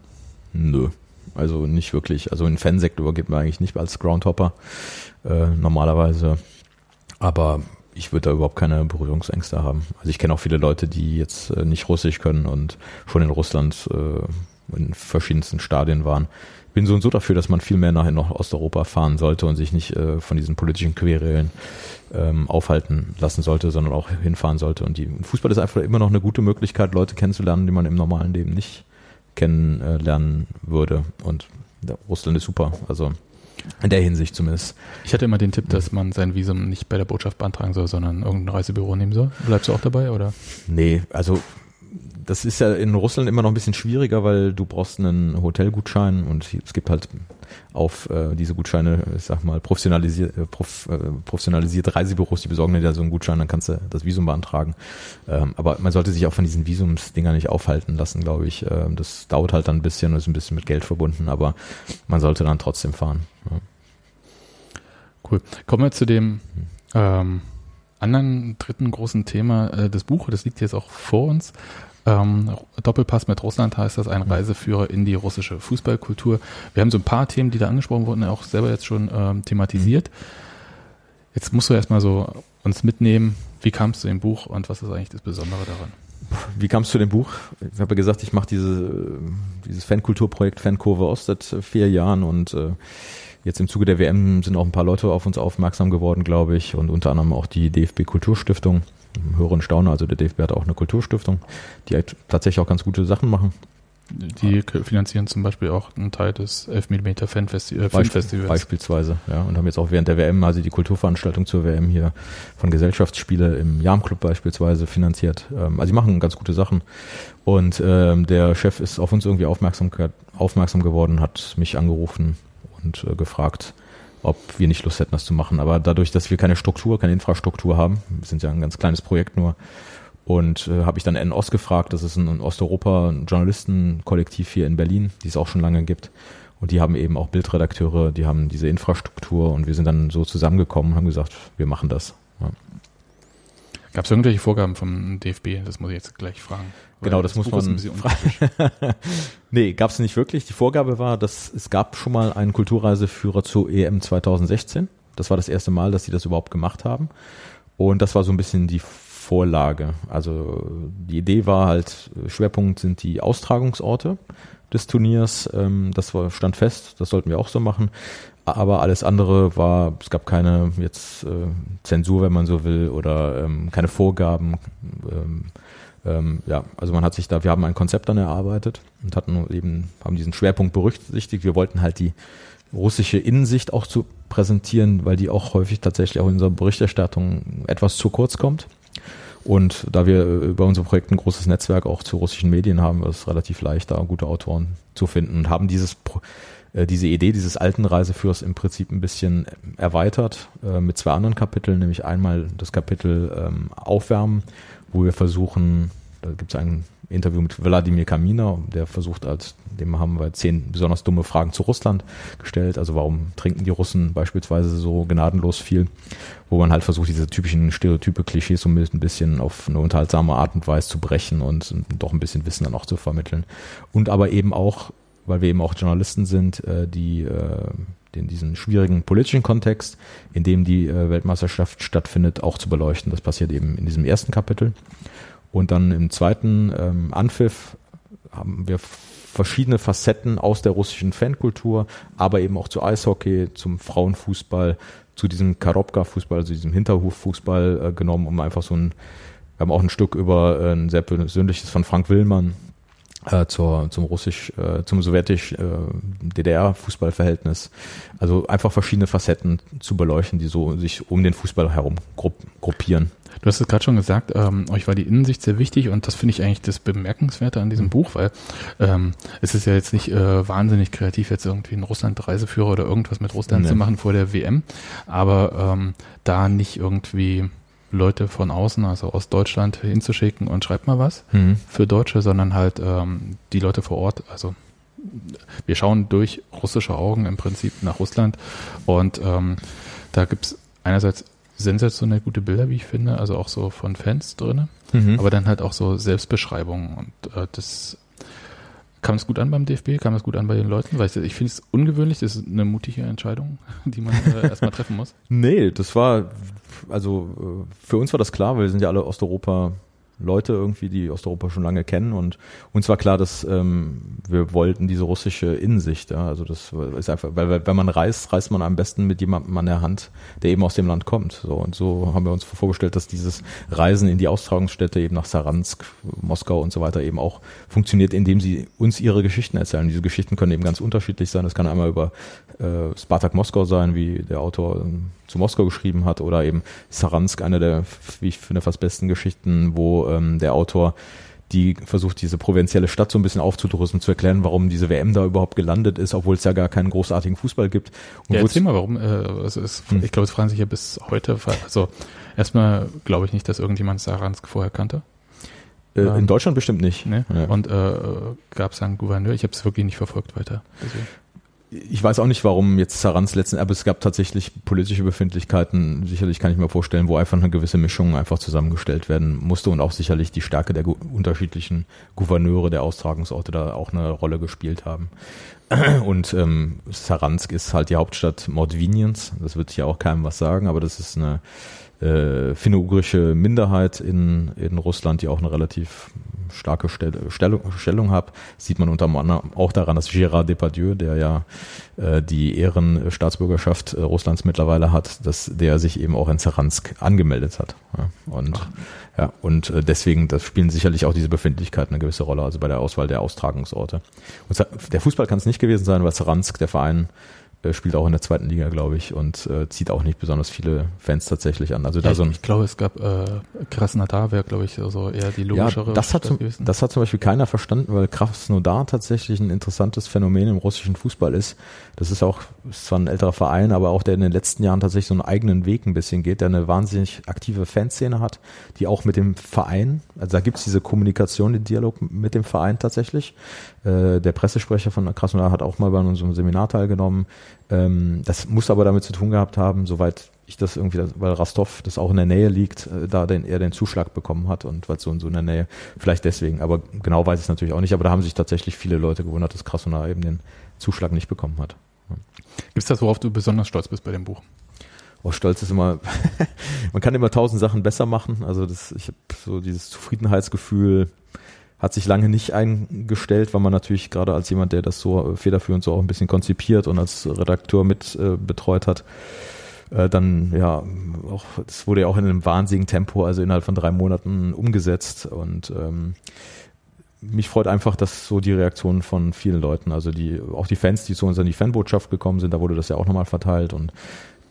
Nö. Also nicht wirklich. Also in Fansektor geht man eigentlich nicht als Groundhopper äh, normalerweise. Aber ich würde da überhaupt keine Berührungsängste haben. Also ich kenne auch viele Leute, die jetzt äh, nicht Russisch können und schon in Russland äh, in verschiedensten Stadien waren bin so und so dafür, dass man viel mehr nachher noch Osteuropa fahren sollte und sich nicht äh, von diesen politischen Querelen ähm, aufhalten lassen sollte, sondern auch hinfahren sollte. Und die Fußball ist einfach immer noch eine gute Möglichkeit, Leute kennenzulernen, die man im normalen Leben nicht kennenlernen würde. Und ja, Russland ist super. Also in der Hinsicht zumindest. Ich hatte immer den Tipp, dass man sein Visum nicht bei der Botschaft beantragen soll, sondern irgendein Reisebüro nehmen soll. Bleibst du auch dabei, oder? Nee, also das ist ja in Russland immer noch ein bisschen schwieriger, weil du brauchst einen Hotelgutschein und es gibt halt auf äh, diese Gutscheine, ich sag mal, professionalisiert, äh, prof, äh, professionalisierte Reisebüros, die besorgen dir ja so einen Gutschein, dann kannst du das Visum beantragen. Ähm, aber man sollte sich auch von diesen Visumsdinger nicht aufhalten lassen, glaube ich. Ähm, das dauert halt dann ein bisschen und ist ein bisschen mit Geld verbunden, aber man sollte dann trotzdem fahren. Ja. Cool. Kommen wir zu dem ähm, anderen dritten großen Thema äh, des Buches, das liegt jetzt auch vor uns. Ähm, Doppelpass mit Russland heißt das, ein Reiseführer in die russische Fußballkultur. Wir haben so ein paar Themen, die da angesprochen wurden, auch selber jetzt schon ähm, thematisiert. Jetzt musst du erstmal so uns mitnehmen, wie kam es zu dem Buch und was ist eigentlich das Besondere daran? Wie kam es zu dem Buch? Ich habe ja gesagt, ich mache diese, dieses Fankulturprojekt Fankurve Ost seit vier Jahren und äh, Jetzt im Zuge der WM sind auch ein paar Leute auf uns aufmerksam geworden, glaube ich, und unter anderem auch die DFB Kulturstiftung. Hören Stauner, also der DFB hat auch eine Kulturstiftung, die halt tatsächlich auch ganz gute Sachen machen. Die finanzieren zum Beispiel auch einen Teil des 11mm Fanfesti äh, Filmfestivals. Beispielsweise, ja. Und haben jetzt auch während der WM, also die Kulturveranstaltung zur WM hier von Gesellschaftsspiele im Jam Club beispielsweise finanziert. Ähm, also die machen ganz gute Sachen. Und ähm, der Chef ist auf uns irgendwie aufmerksam, aufmerksam geworden, hat mich angerufen und äh, gefragt, ob wir nicht Lust hätten, das zu machen. Aber dadurch, dass wir keine Struktur, keine Infrastruktur haben, wir sind ja ein ganz kleines Projekt nur, und äh, habe ich dann NOS gefragt, das ist ein Osteuropa-Journalistenkollektiv hier in Berlin, die es auch schon lange gibt. Und die haben eben auch Bildredakteure, die haben diese Infrastruktur und wir sind dann so zusammengekommen und haben gesagt, wir machen das. Ja. Gab es irgendwelche Vorgaben vom DFB? Das muss ich jetzt gleich fragen. Genau, das, das muss man. [LAUGHS] nee, gab es nicht wirklich. Die Vorgabe war, dass es gab schon mal einen Kulturreiseführer zur EM 2016. Das war das erste Mal, dass sie das überhaupt gemacht haben. Und das war so ein bisschen die Vorlage. Also die Idee war halt, Schwerpunkt sind die Austragungsorte des Turniers. Ähm, das war, stand fest, das sollten wir auch so machen. Aber alles andere war, es gab keine jetzt äh, Zensur, wenn man so will, oder ähm, keine Vorgaben. Ähm, ja, also man hat sich da, wir haben ein Konzept dann erarbeitet und hatten eben, haben diesen Schwerpunkt berücksichtigt. Wir wollten halt die russische Innensicht auch zu präsentieren, weil die auch häufig tatsächlich auch in unserer Berichterstattung etwas zu kurz kommt. Und da wir über unser Projekt ein großes Netzwerk auch zu russischen Medien haben, ist es relativ leicht, da gute Autoren zu finden und haben dieses äh, diese Idee dieses alten Reiseführers im Prinzip ein bisschen erweitert äh, mit zwei anderen Kapiteln, nämlich einmal das Kapitel ähm, Aufwärmen, wo wir versuchen, da gibt es ein Interview mit Wladimir Kaminer, der versucht als, dem haben wir zehn besonders dumme Fragen zu Russland gestellt. Also warum trinken die Russen beispielsweise so gnadenlos viel? Wo man halt versucht, diese typischen Stereotype, Klischees so ein bisschen auf eine unterhaltsame Art und Weise zu brechen und doch ein bisschen Wissen dann auch zu vermitteln. Und aber eben auch, weil wir eben auch Journalisten sind, äh, die äh, den diesen schwierigen politischen Kontext, in dem die äh, Weltmeisterschaft stattfindet, auch zu beleuchten. Das passiert eben in diesem ersten Kapitel. Und dann im zweiten ähm, Anpfiff haben wir verschiedene Facetten aus der russischen Fankultur, aber eben auch zu Eishockey, zum Frauenfußball, zu diesem Karobka-Fußball, also diesem Hinterhoffußball äh, genommen, um einfach so ein, wir haben auch ein Stück über äh, ein sehr persönliches von Frank Willmann äh, zur, zum russisch, äh, zum sowjetisch äh, DDR-Fußballverhältnis. Also einfach verschiedene Facetten zu beleuchten, die so sich um den Fußball herum grupp gruppieren. Du hast es gerade schon gesagt, ähm, euch war die Innensicht sehr wichtig und das finde ich eigentlich das Bemerkenswerte an diesem mhm. Buch, weil ähm, es ist ja jetzt nicht äh, wahnsinnig kreativ, jetzt irgendwie einen Russland-Reiseführer oder irgendwas mit Russland nee. zu machen vor der WM, aber ähm, da nicht irgendwie Leute von außen, also aus Deutschland hinzuschicken und schreibt mal was mhm. für Deutsche, sondern halt ähm, die Leute vor Ort, also wir schauen durch russische Augen im Prinzip nach Russland und ähm, da gibt's einerseits sensationell gute Bilder, wie ich finde, also auch so von Fans drin, mhm. aber dann halt auch so Selbstbeschreibungen und äh, das kam es gut an beim DFB, kam es gut an bei den Leuten, weil ich, ich finde es ungewöhnlich, das ist eine mutige Entscheidung, [LAUGHS] die man äh, erstmal treffen muss. [LAUGHS] Nee, das war, also äh, für uns war das klar, weil wir sind ja alle Osteuropa Leute irgendwie, die Osteuropa schon lange kennen und uns war klar, dass ähm, wir wollten diese russische Innensicht. Ja? Also das ist einfach, weil wenn man reist, reist man am besten mit jemandem an der Hand, der eben aus dem Land kommt. So und so haben wir uns vorgestellt, dass dieses Reisen in die Austragungsstätte eben nach Saransk, Moskau und so weiter eben auch funktioniert, indem sie uns ihre Geschichten erzählen. Diese Geschichten können eben ganz unterschiedlich sein. Das kann einmal über äh, Spartak Moskau sein, wie der Autor ähm, zu Moskau geschrieben hat, oder eben Saransk, eine der, wie ich finde, fast besten Geschichten, wo ähm, der Autor die versucht, diese provinzielle Stadt so ein bisschen aufzudrüsten, zu erklären, warum diese WM da überhaupt gelandet ist, obwohl es ja gar keinen großartigen Fußball gibt. Und ja, erzähl mal, warum, äh, also es, hm. ich glaube, es fragen sich ja bis heute, also erstmal glaube ich nicht, dass irgendjemand Saransk vorher kannte. Äh, in ähm, Deutschland bestimmt nicht. Ne? Ja. Und äh, gab es einen Gouverneur, ich habe es wirklich nicht verfolgt weiter. Deswegen ich weiß auch nicht, warum jetzt Sarans letzten, aber es gab tatsächlich politische Befindlichkeiten, sicherlich kann ich mir vorstellen, wo einfach eine gewisse Mischung einfach zusammengestellt werden musste und auch sicherlich die Stärke der unterschiedlichen Gouverneure der Austragungsorte da auch eine Rolle gespielt haben. [CLEARS THROAT] Und ähm, Saransk ist halt die Hauptstadt Mordviniens, das wird ja auch keinem was sagen, aber das ist eine äh, finno-ugrische Minderheit in, in Russland, die auch eine relativ starke Stell Stellung, Stellung hat. Sieht man unter anderem auch daran, dass Gérard Depardieu, der ja äh, die Ehrenstaatsbürgerschaft äh, Russlands mittlerweile hat, dass der sich eben auch in Saransk angemeldet hat. Ja, und Ach. ja, und äh, deswegen, das spielen sicherlich auch diese Befindlichkeiten eine gewisse Rolle, also bei der Auswahl der Austragungsorte. Und der Fußball kann es nicht gewesen sein, weil Saransk, der Verein, spielt auch in der zweiten Liga, glaube ich, und äh, zieht auch nicht besonders viele Fans tatsächlich an. Also da ja, so ein, ich glaube, es gab äh, Krasnodar wäre, glaube ich, also eher die logischere. Ja, das hat, zum, das hat zum Beispiel keiner verstanden, weil Krasnodar tatsächlich ein interessantes Phänomen im russischen Fußball ist. Das ist auch ist zwar ein älterer Verein, aber auch der in den letzten Jahren tatsächlich so einen eigenen Weg ein bisschen geht, der eine wahnsinnig aktive Fanszene hat, die auch mit dem Verein, also da gibt's diese Kommunikation, den Dialog mit dem Verein tatsächlich. Äh, der Pressesprecher von Krasnodar hat auch mal bei unserem Seminar teilgenommen. Ähm, das muss aber damit zu tun gehabt haben, soweit ich das irgendwie, weil Rastov, das auch in der Nähe liegt, äh, da den, er den Zuschlag bekommen hat und weil so, so in der Nähe, vielleicht deswegen, aber genau weiß ich es natürlich auch nicht, aber da haben sich tatsächlich viele Leute gewundert, dass Krasnodar eben den Zuschlag nicht bekommen hat. Gibt es das, worauf du besonders stolz bist bei dem Buch? Oh, Stolz ist immer, [LAUGHS] man kann immer tausend Sachen besser machen. Also das, ich habe so dieses Zufriedenheitsgefühl hat sich lange nicht eingestellt, weil man natürlich gerade als jemand, der das so federführend so auch ein bisschen konzipiert und als Redakteur mit äh, betreut hat, äh, dann ja auch, das wurde ja auch in einem wahnsinnigen Tempo, also innerhalb von drei Monaten umgesetzt und ähm, mich freut einfach, dass so die Reaktion von vielen Leuten, also die, auch die Fans, die zu uns in die Fanbotschaft gekommen sind, da wurde das ja auch nochmal verteilt und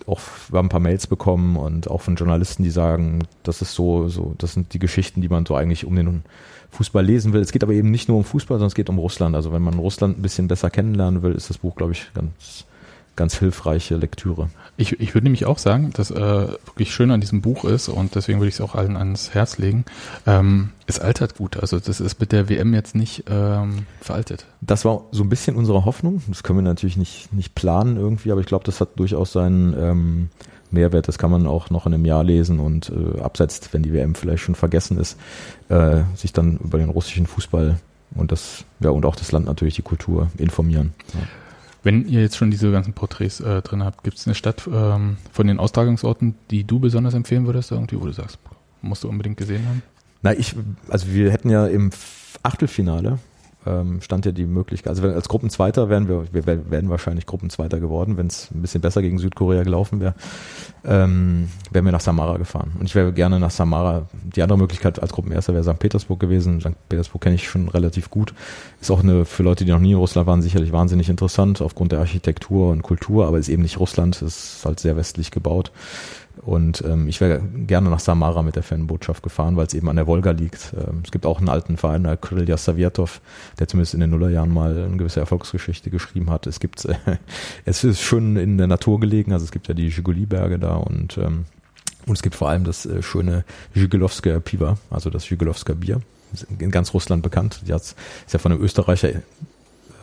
auch, wir haben ein paar Mails bekommen und auch von Journalisten, die sagen, das ist so, so, das sind die Geschichten, die man so eigentlich um den Fußball lesen will. Es geht aber eben nicht nur um Fußball, sondern es geht um Russland. Also wenn man Russland ein bisschen besser kennenlernen will, ist das Buch, glaube ich, ganz, ganz hilfreiche Lektüre. Ich, ich würde nämlich auch sagen, dass äh, wirklich schön an diesem Buch ist und deswegen würde ich es auch allen ans Herz legen. Ähm, es altert gut. Also das ist mit der WM jetzt nicht ähm, veraltet. Das war so ein bisschen unsere Hoffnung. Das können wir natürlich nicht, nicht planen irgendwie, aber ich glaube, das hat durchaus seinen ähm, Mehrwert. Das kann man auch noch in einem Jahr lesen und äh, abseits, wenn die WM vielleicht schon vergessen ist, äh, sich dann über den russischen Fußball und das ja und auch das Land natürlich die Kultur informieren. Ja. Wenn ihr jetzt schon diese ganzen Porträts äh, drin habt, gibt es eine Stadt ähm, von den Austragungsorten, die du besonders empfehlen würdest, irgendwie, wo du sagst, musst du unbedingt gesehen haben? Na, ich, also wir hätten ja im Achtelfinale ähm, stand ja die Möglichkeit, also als Gruppenzweiter wären wir, wir wären wahrscheinlich Gruppenzweiter geworden, wenn es ein bisschen besser gegen Südkorea gelaufen wäre, ähm, wären wir nach Samara gefahren. Und ich wäre gerne nach Samara. Die andere Möglichkeit als Gruppenerster wäre St. Petersburg gewesen. St. Petersburg kenne ich schon relativ gut. Ist auch eine, für Leute, die noch nie in Russland waren, sicherlich wahnsinnig interessant aufgrund der Architektur und Kultur, aber ist eben nicht Russland, ist halt sehr westlich gebaut. Und ähm, ich wäre gerne nach Samara mit der Fanbotschaft gefahren, weil es eben an der Wolga liegt. Ähm, es gibt auch einen alten Verein, der Krylja Saviatov, der zumindest in den Nullerjahren mal eine gewisse Erfolgsgeschichte geschrieben hat. Es gibt, äh, [LAUGHS] es ist schön in der Natur gelegen, also es gibt ja die Zhiguli-Berge da und ähm, und es gibt vor allem das äh, schöne Zhigulowsker Piva, also das Zhigulowsker Bier in ganz Russland bekannt. Die ist ja von einem Österreicher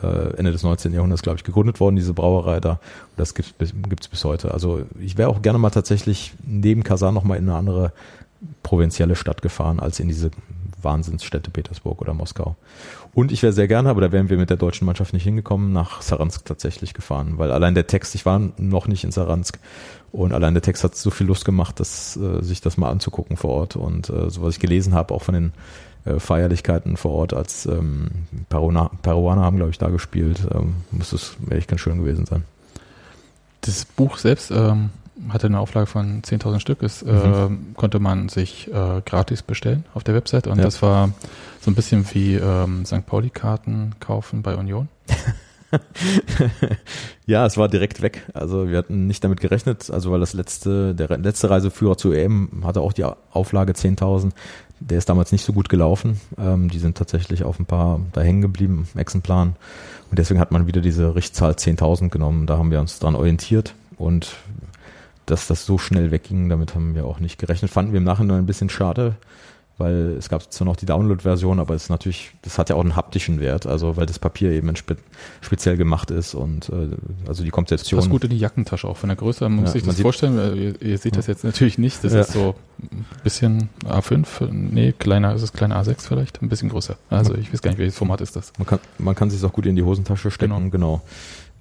äh, Ende des 19. Jahrhunderts, glaube ich, gegründet worden, diese Brauerei da. Und das gibt es bis heute. Also ich wäre auch gerne mal tatsächlich neben Kasan nochmal in eine andere provinzielle Stadt gefahren, als in diese Wahnsinnsstädte Petersburg oder Moskau. Und ich wäre sehr gerne, aber da wären wir mit der deutschen Mannschaft nicht hingekommen, nach Saransk tatsächlich gefahren, weil allein der Text, ich war noch nicht in Saransk und allein der Text hat so viel Lust gemacht, dass, äh, sich das mal anzugucken vor Ort und äh, so was ich gelesen habe, auch von den äh, Feierlichkeiten vor Ort als ähm, Peruaner, Peruaner haben, glaube ich, da gespielt. Ähm, muss es echt ganz schön gewesen sein. Das Buch selbst ähm, hatte eine Auflage von 10.000 Stück. Es mhm. äh, konnte man sich äh, gratis bestellen auf der Website und ja. das war so ein bisschen wie ähm, St. Pauli-Karten kaufen bei Union. [LAUGHS] ja, es war direkt weg. Also wir hatten nicht damit gerechnet, also weil das letzte, der letzte Reiseführer zu EM hatte auch die Auflage 10.000. Der ist damals nicht so gut gelaufen. Ähm, die sind tatsächlich auf ein paar da hängen geblieben, Exemplaren. Und deswegen hat man wieder diese Richtzahl 10.000 genommen. Da haben wir uns dran orientiert. Und dass das so schnell wegging, damit haben wir auch nicht gerechnet. Fanden wir im Nachhinein ein bisschen schade, weil es gab zwar noch die Download-Version, aber es ist natürlich, das hat ja auch einen haptischen Wert, also weil das Papier eben spe speziell gemacht ist und äh, also die Konzeption. Das passt gut in die Jackentasche auch von der Größe, man muss ja, sich das vorstellen, ihr, ihr seht das jetzt natürlich nicht, das ja. ist so ein bisschen A5, nee, kleiner, ist es kleiner A6 vielleicht, ein bisschen größer. Also ich weiß gar nicht, welches Format ist das. Man kann, man kann sich auch gut in die Hosentasche stecken, genau. genau.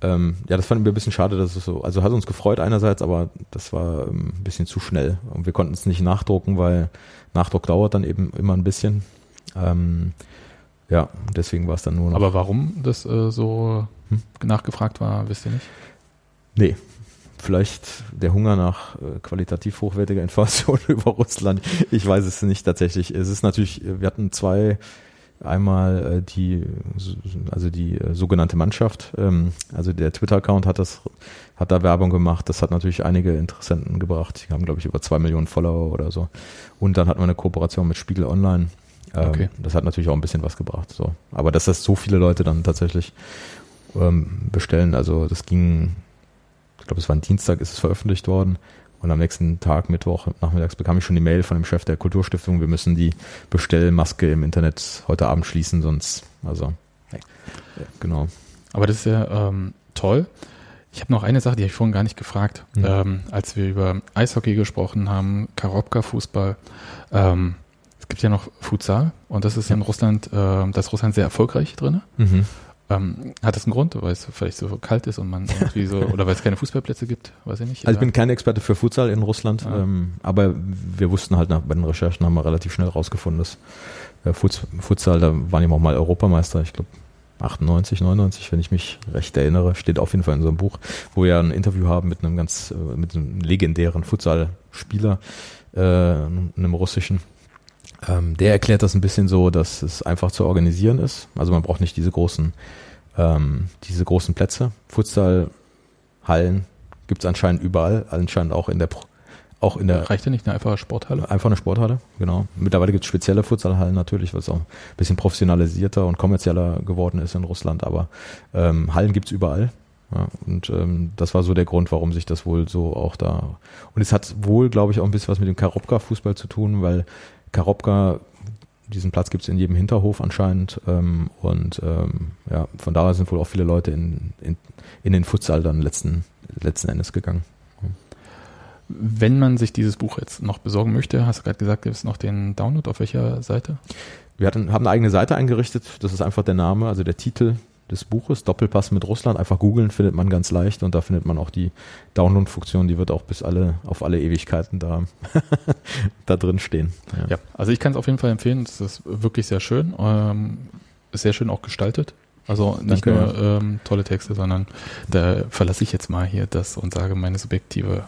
Ähm, ja, das fanden wir ein bisschen schade, dass es so, also hat uns gefreut einerseits, aber das war ähm, ein bisschen zu schnell und wir konnten es nicht nachdrucken, weil Nachdruck dauert dann eben immer ein bisschen. Ähm, ja, deswegen war es dann nur noch. Aber warum das äh, so hm? nachgefragt war, wisst ihr nicht? Nee. Vielleicht der Hunger nach äh, qualitativ hochwertiger Information [LAUGHS] über Russland. Ich weiß es nicht tatsächlich. Es ist natürlich, wir hatten zwei Einmal äh, die, also die äh, sogenannte Mannschaft, ähm, also der Twitter-Account hat das, hat da Werbung gemacht. Das hat natürlich einige Interessenten gebracht. Die haben, glaube ich, über zwei Millionen Follower oder so. Und dann hat man eine Kooperation mit Spiegel Online. Ähm, okay. Das hat natürlich auch ein bisschen was gebracht. So, aber dass das so viele Leute dann tatsächlich ähm, bestellen, also das ging, ich glaube, es war ein Dienstag, ist es veröffentlicht worden. Und am nächsten Tag, Mittwoch, nachmittags, bekam ich schon die Mail von dem Chef der Kulturstiftung, wir müssen die Bestellmaske im Internet heute Abend schließen, sonst, also, genau. Aber das ist ja ähm, toll. Ich habe noch eine Sache, die habe ich vorhin gar nicht gefragt. Mhm. Ähm, als wir über Eishockey gesprochen haben, Karobka-Fußball, ähm, es gibt ja noch Futsal und das ist ja. in Russland, äh, das ist Russland sehr erfolgreich drin. Mhm. Ähm, hat das einen Grund, weil es vielleicht so kalt ist und man irgendwie so, [LAUGHS] oder weil es keine Fußballplätze gibt, weiß ich nicht. Also ich bin kein Experte für Futsal in Russland, ah. ähm, aber wir wussten halt nach, bei den Recherchen haben wir relativ schnell rausgefunden, dass äh, Futsal, da waren die auch mal Europameister, ich glaube 98, 99, wenn ich mich recht erinnere, steht auf jeden Fall in so einem Buch, wo wir ein Interview haben mit einem ganz, äh, mit einem legendären Futsal-Spieler, äh, einem russischen, Ähm, der erklärt das ein bisschen so, dass es einfach zu organisieren ist. Also man braucht nicht diese großen, ähm, diese großen Plätze. Futsalhallen gibt es anscheinend überall, anscheinend auch in der Pro auch in der. Reicht ja nicht eine einfache Sporthalle? Einfach eine Sporthalle, genau. Mittlerweile gibt es spezielle Futsalhallen natürlich, was auch ein bisschen professionalisierter und kommerzieller geworden ist in Russland, aber ähm, Hallen gibt's überall. Ja, und ähm, das war so der Grund, warum sich das wohl so auch da. Und es hat wohl, glaube ich, auch ein bisschen was mit dem Karopka-Fußball zu tun, weil Karopka, diesen Platz gibt's in jedem Hinterhof anscheinend. Ähm, und ähm, ja, von daher sind wohl auch viele Leute in, in, in den Futsal dann letzten, letzten Endes gegangen. Wenn man sich dieses Buch jetzt noch besorgen möchte, hast du gerade gesagt, gibt es noch den Download auf welcher Seite? Wir hatten, haben eine eigene Seite eingerichtet, das ist einfach der Name, also der Titel des Buches, Doppelpass mit Russland. Einfach googeln findet man ganz leicht und da findet man auch die Download-Funktion, die wird auch bis alle, auf alle Ewigkeiten da, [LAUGHS] da drin stehen. Ja. ja also ich kann es auf jeden Fall empfehlen, es ist wirklich sehr schön, ähm, ist sehr schön auch gestaltet. Also nicht Danke, nur ja. ähm, tolle Texte, sondern da verlasse ich jetzt mal hier das und sage meine subjektive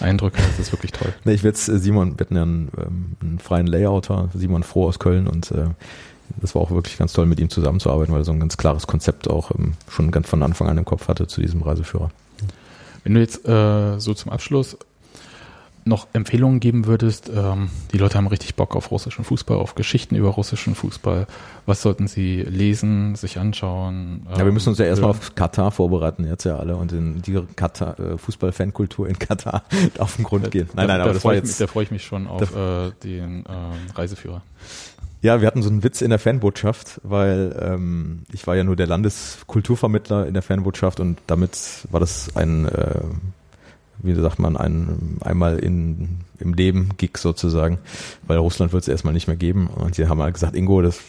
Eindrücke. Das ist wirklich toll. Nee, ich jetzt, äh, Simon, wir hatten ja einen, ähm, einen freien Layouter, Simon Froh aus Köln und äh, das war auch wirklich ganz toll, mit ihm zusammenzuarbeiten, weil er so ein ganz klares Konzept auch ähm, schon ganz von Anfang an im Kopf hatte zu diesem Reiseführer. Wenn du jetzt äh, so zum Abschluss noch Empfehlungen geben würdest, ähm, die Leute haben richtig Bock auf russischen Fußball, auf Geschichten über russischen Fußball. Was sollten sie lesen, sich anschauen? Ähm, ja, wir müssen uns ja erstmal auf Katar vorbereiten, jetzt ja alle, und in die Katar, äh, Fußball-Fankultur in Katar [LAUGHS] auf den Grund gehen. Nein, nein, da, aber da das war jetzt. Mich, da freue ich mich schon auf äh, den äh, Reiseführer. Ja, wir hatten so einen Witz in der Fanbotschaft, weil ähm, ich war ja nur der Landeskulturvermittler in der Fanbotschaft und damit war das ein äh, wie sagt man, ein einmal in, im Leben Gig sozusagen, weil Russland wird es erstmal nicht mehr geben. Und sie haben halt gesagt, Ingo, das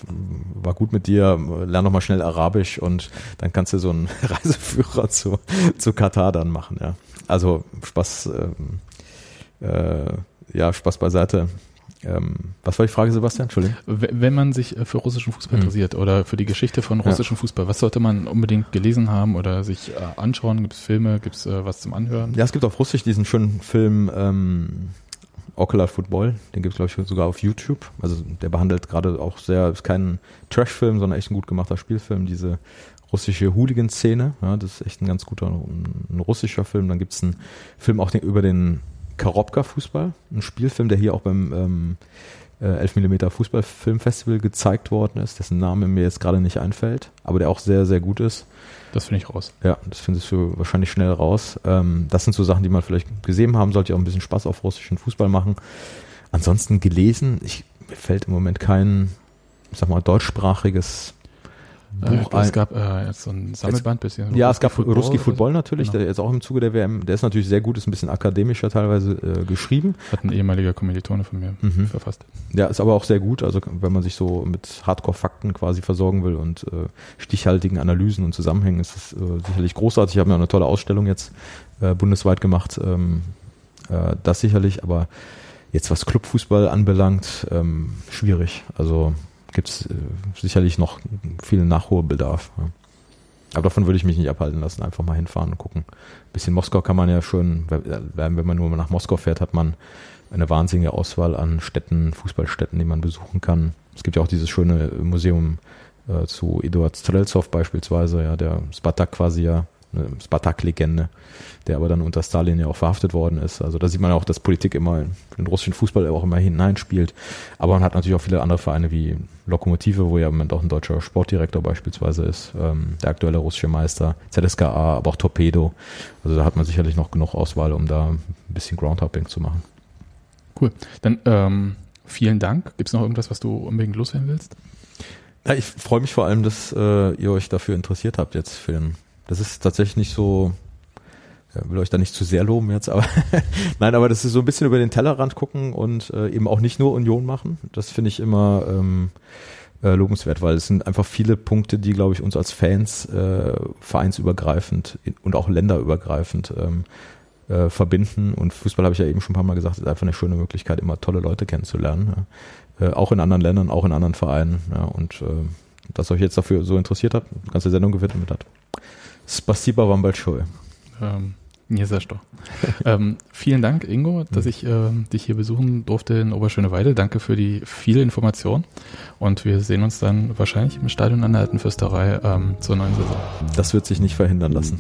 war gut mit dir, lern doch mal schnell Arabisch und dann kannst du so einen [LAUGHS] Reiseführer zu, zu Katar dann machen, ja. Also Spaß, äh, äh, ja, Spaß beiseite. Ähm, was war die Frage, Sebastian? Entschuldigung. Wenn man sich äh, für russischen Fußball mhm. interessiert oder für die Geschichte von russischem ja. Fußball, was sollte man unbedingt gelesen haben oder sich äh, anschauen? Gibt es Filme? Gibt es äh, was zum Anhören? Ja, es gibt auf Russisch diesen schönen Film ähm, Ocular Football. Den gibt es, glaube ich, sogar auf YouTube. Also der behandelt gerade auch sehr, ist kein Trash-Film, sondern echt ein gut gemachter Spielfilm, diese russische Hooligan-Szene. Ja, das ist echt ein ganz guter ein, ein russischer Film. Dann gibt es einen Film auch den, über den Karobka-Fußball, ein Spielfilm, der hier auch beim ähm, äh, 11 mm Fußballfilmfestival gezeigt worden ist, dessen Name mir jetzt gerade nicht einfällt, aber der auch sehr, sehr gut ist. Das finde ich raus. Ja, das findest du wahrscheinlich schnell raus. Ähm, das sind so Sachen, die man vielleicht gesehen haben sollte, auch ein bisschen Spaß auf russischen Fußball machen. Ansonsten gelesen, ich, mir fällt im Moment kein, ich sag mal, deutschsprachiges Buch äh, es gab äh, jetzt so ein Sammelband bisschen. Ja, es gab Football, Ruski Football natürlich, genau. der jetzt auch im Zuge der WM, der ist natürlich sehr gut, ist ein bisschen akademischer teilweise äh, geschrieben. Hat ein ehemaliger Kommilitone von mir mhm. verfasst. Ja, ist aber auch sehr gut, also wenn man sich so mit Hardcore-Fakten quasi versorgen will und äh, stichhaltigen Analysen und Zusammenhängen, ist es äh, sicherlich großartig. Ich habe mir eine tolle Ausstellung jetzt äh, bundesweit gemacht, ähm, äh, das sicherlich, aber jetzt was Clubfußball anbelangt, ähm, schwierig. Also gibt es äh, sicherlich noch viel Nachholbedarf. Ja. Aber davon würde ich mich nicht abhalten lassen, einfach mal hinfahren und gucken. Ein bisschen Moskau kann man ja schon, wenn man nur nach Moskau fährt, hat man eine wahnsinnige Auswahl an Städten, Fußballstätten, die man besuchen kann. Es gibt ja auch dieses schöne Museum äh, zu Eduard Streltsov beispielsweise, ja, der Spartak quasi ja eine Spartak-Legende, der aber dann unter Stalin ja auch verhaftet worden ist. Also da sieht man auch, dass Politik immer in den russischen Fußball auch immer hineinspielt. Aber man hat natürlich auch viele andere Vereine wie Lokomotive, wo ja im Moment auch ein deutscher Sportdirektor beispielsweise ist, ähm, der aktuelle russische Meister, ZSKA, aber auch Torpedo. Also da hat man sicherlich noch genug Auswahl, um da ein bisschen Groundhopping zu machen. Cool. Dann ähm, vielen Dank. Gibt es noch irgendwas, was du unbedingt loswerden willst? Ja, ich freue mich vor allem, dass äh, ihr euch dafür interessiert habt jetzt für den das ist tatsächlich nicht so, ja, will euch da nicht zu sehr loben jetzt, aber [LAUGHS] nein, aber das ist so ein bisschen über den Tellerrand gucken und äh, eben auch nicht nur Union machen. Das finde ich immer ähm, äh, lobenswert, weil es sind einfach viele Punkte, die, glaube ich, uns als Fans äh, vereinsübergreifend und auch länderübergreifend ähm, äh, verbinden. Und Fußball habe ich ja eben schon ein paar Mal gesagt, ist einfach eine schöne Möglichkeit, immer tolle Leute kennenzulernen. Ja. Äh, auch in anderen Ländern, auch in anderen Vereinen. Ja. Und äh, dass euch jetzt dafür so interessiert hat, ganze Sendung gewidmet hat. Spasiba вам большое. Ähm, Ja, sehr doch. ähm, vielen Dank, Ingo, dass ich äh, dich hier besuchen durfte in Oberschöneweide. Danke für die viele Information. Und wir sehen uns dann wahrscheinlich im Stadion an der Alten Fürsterei ähm, zur neuen Saison. Das wird sich nicht verhindern lassen.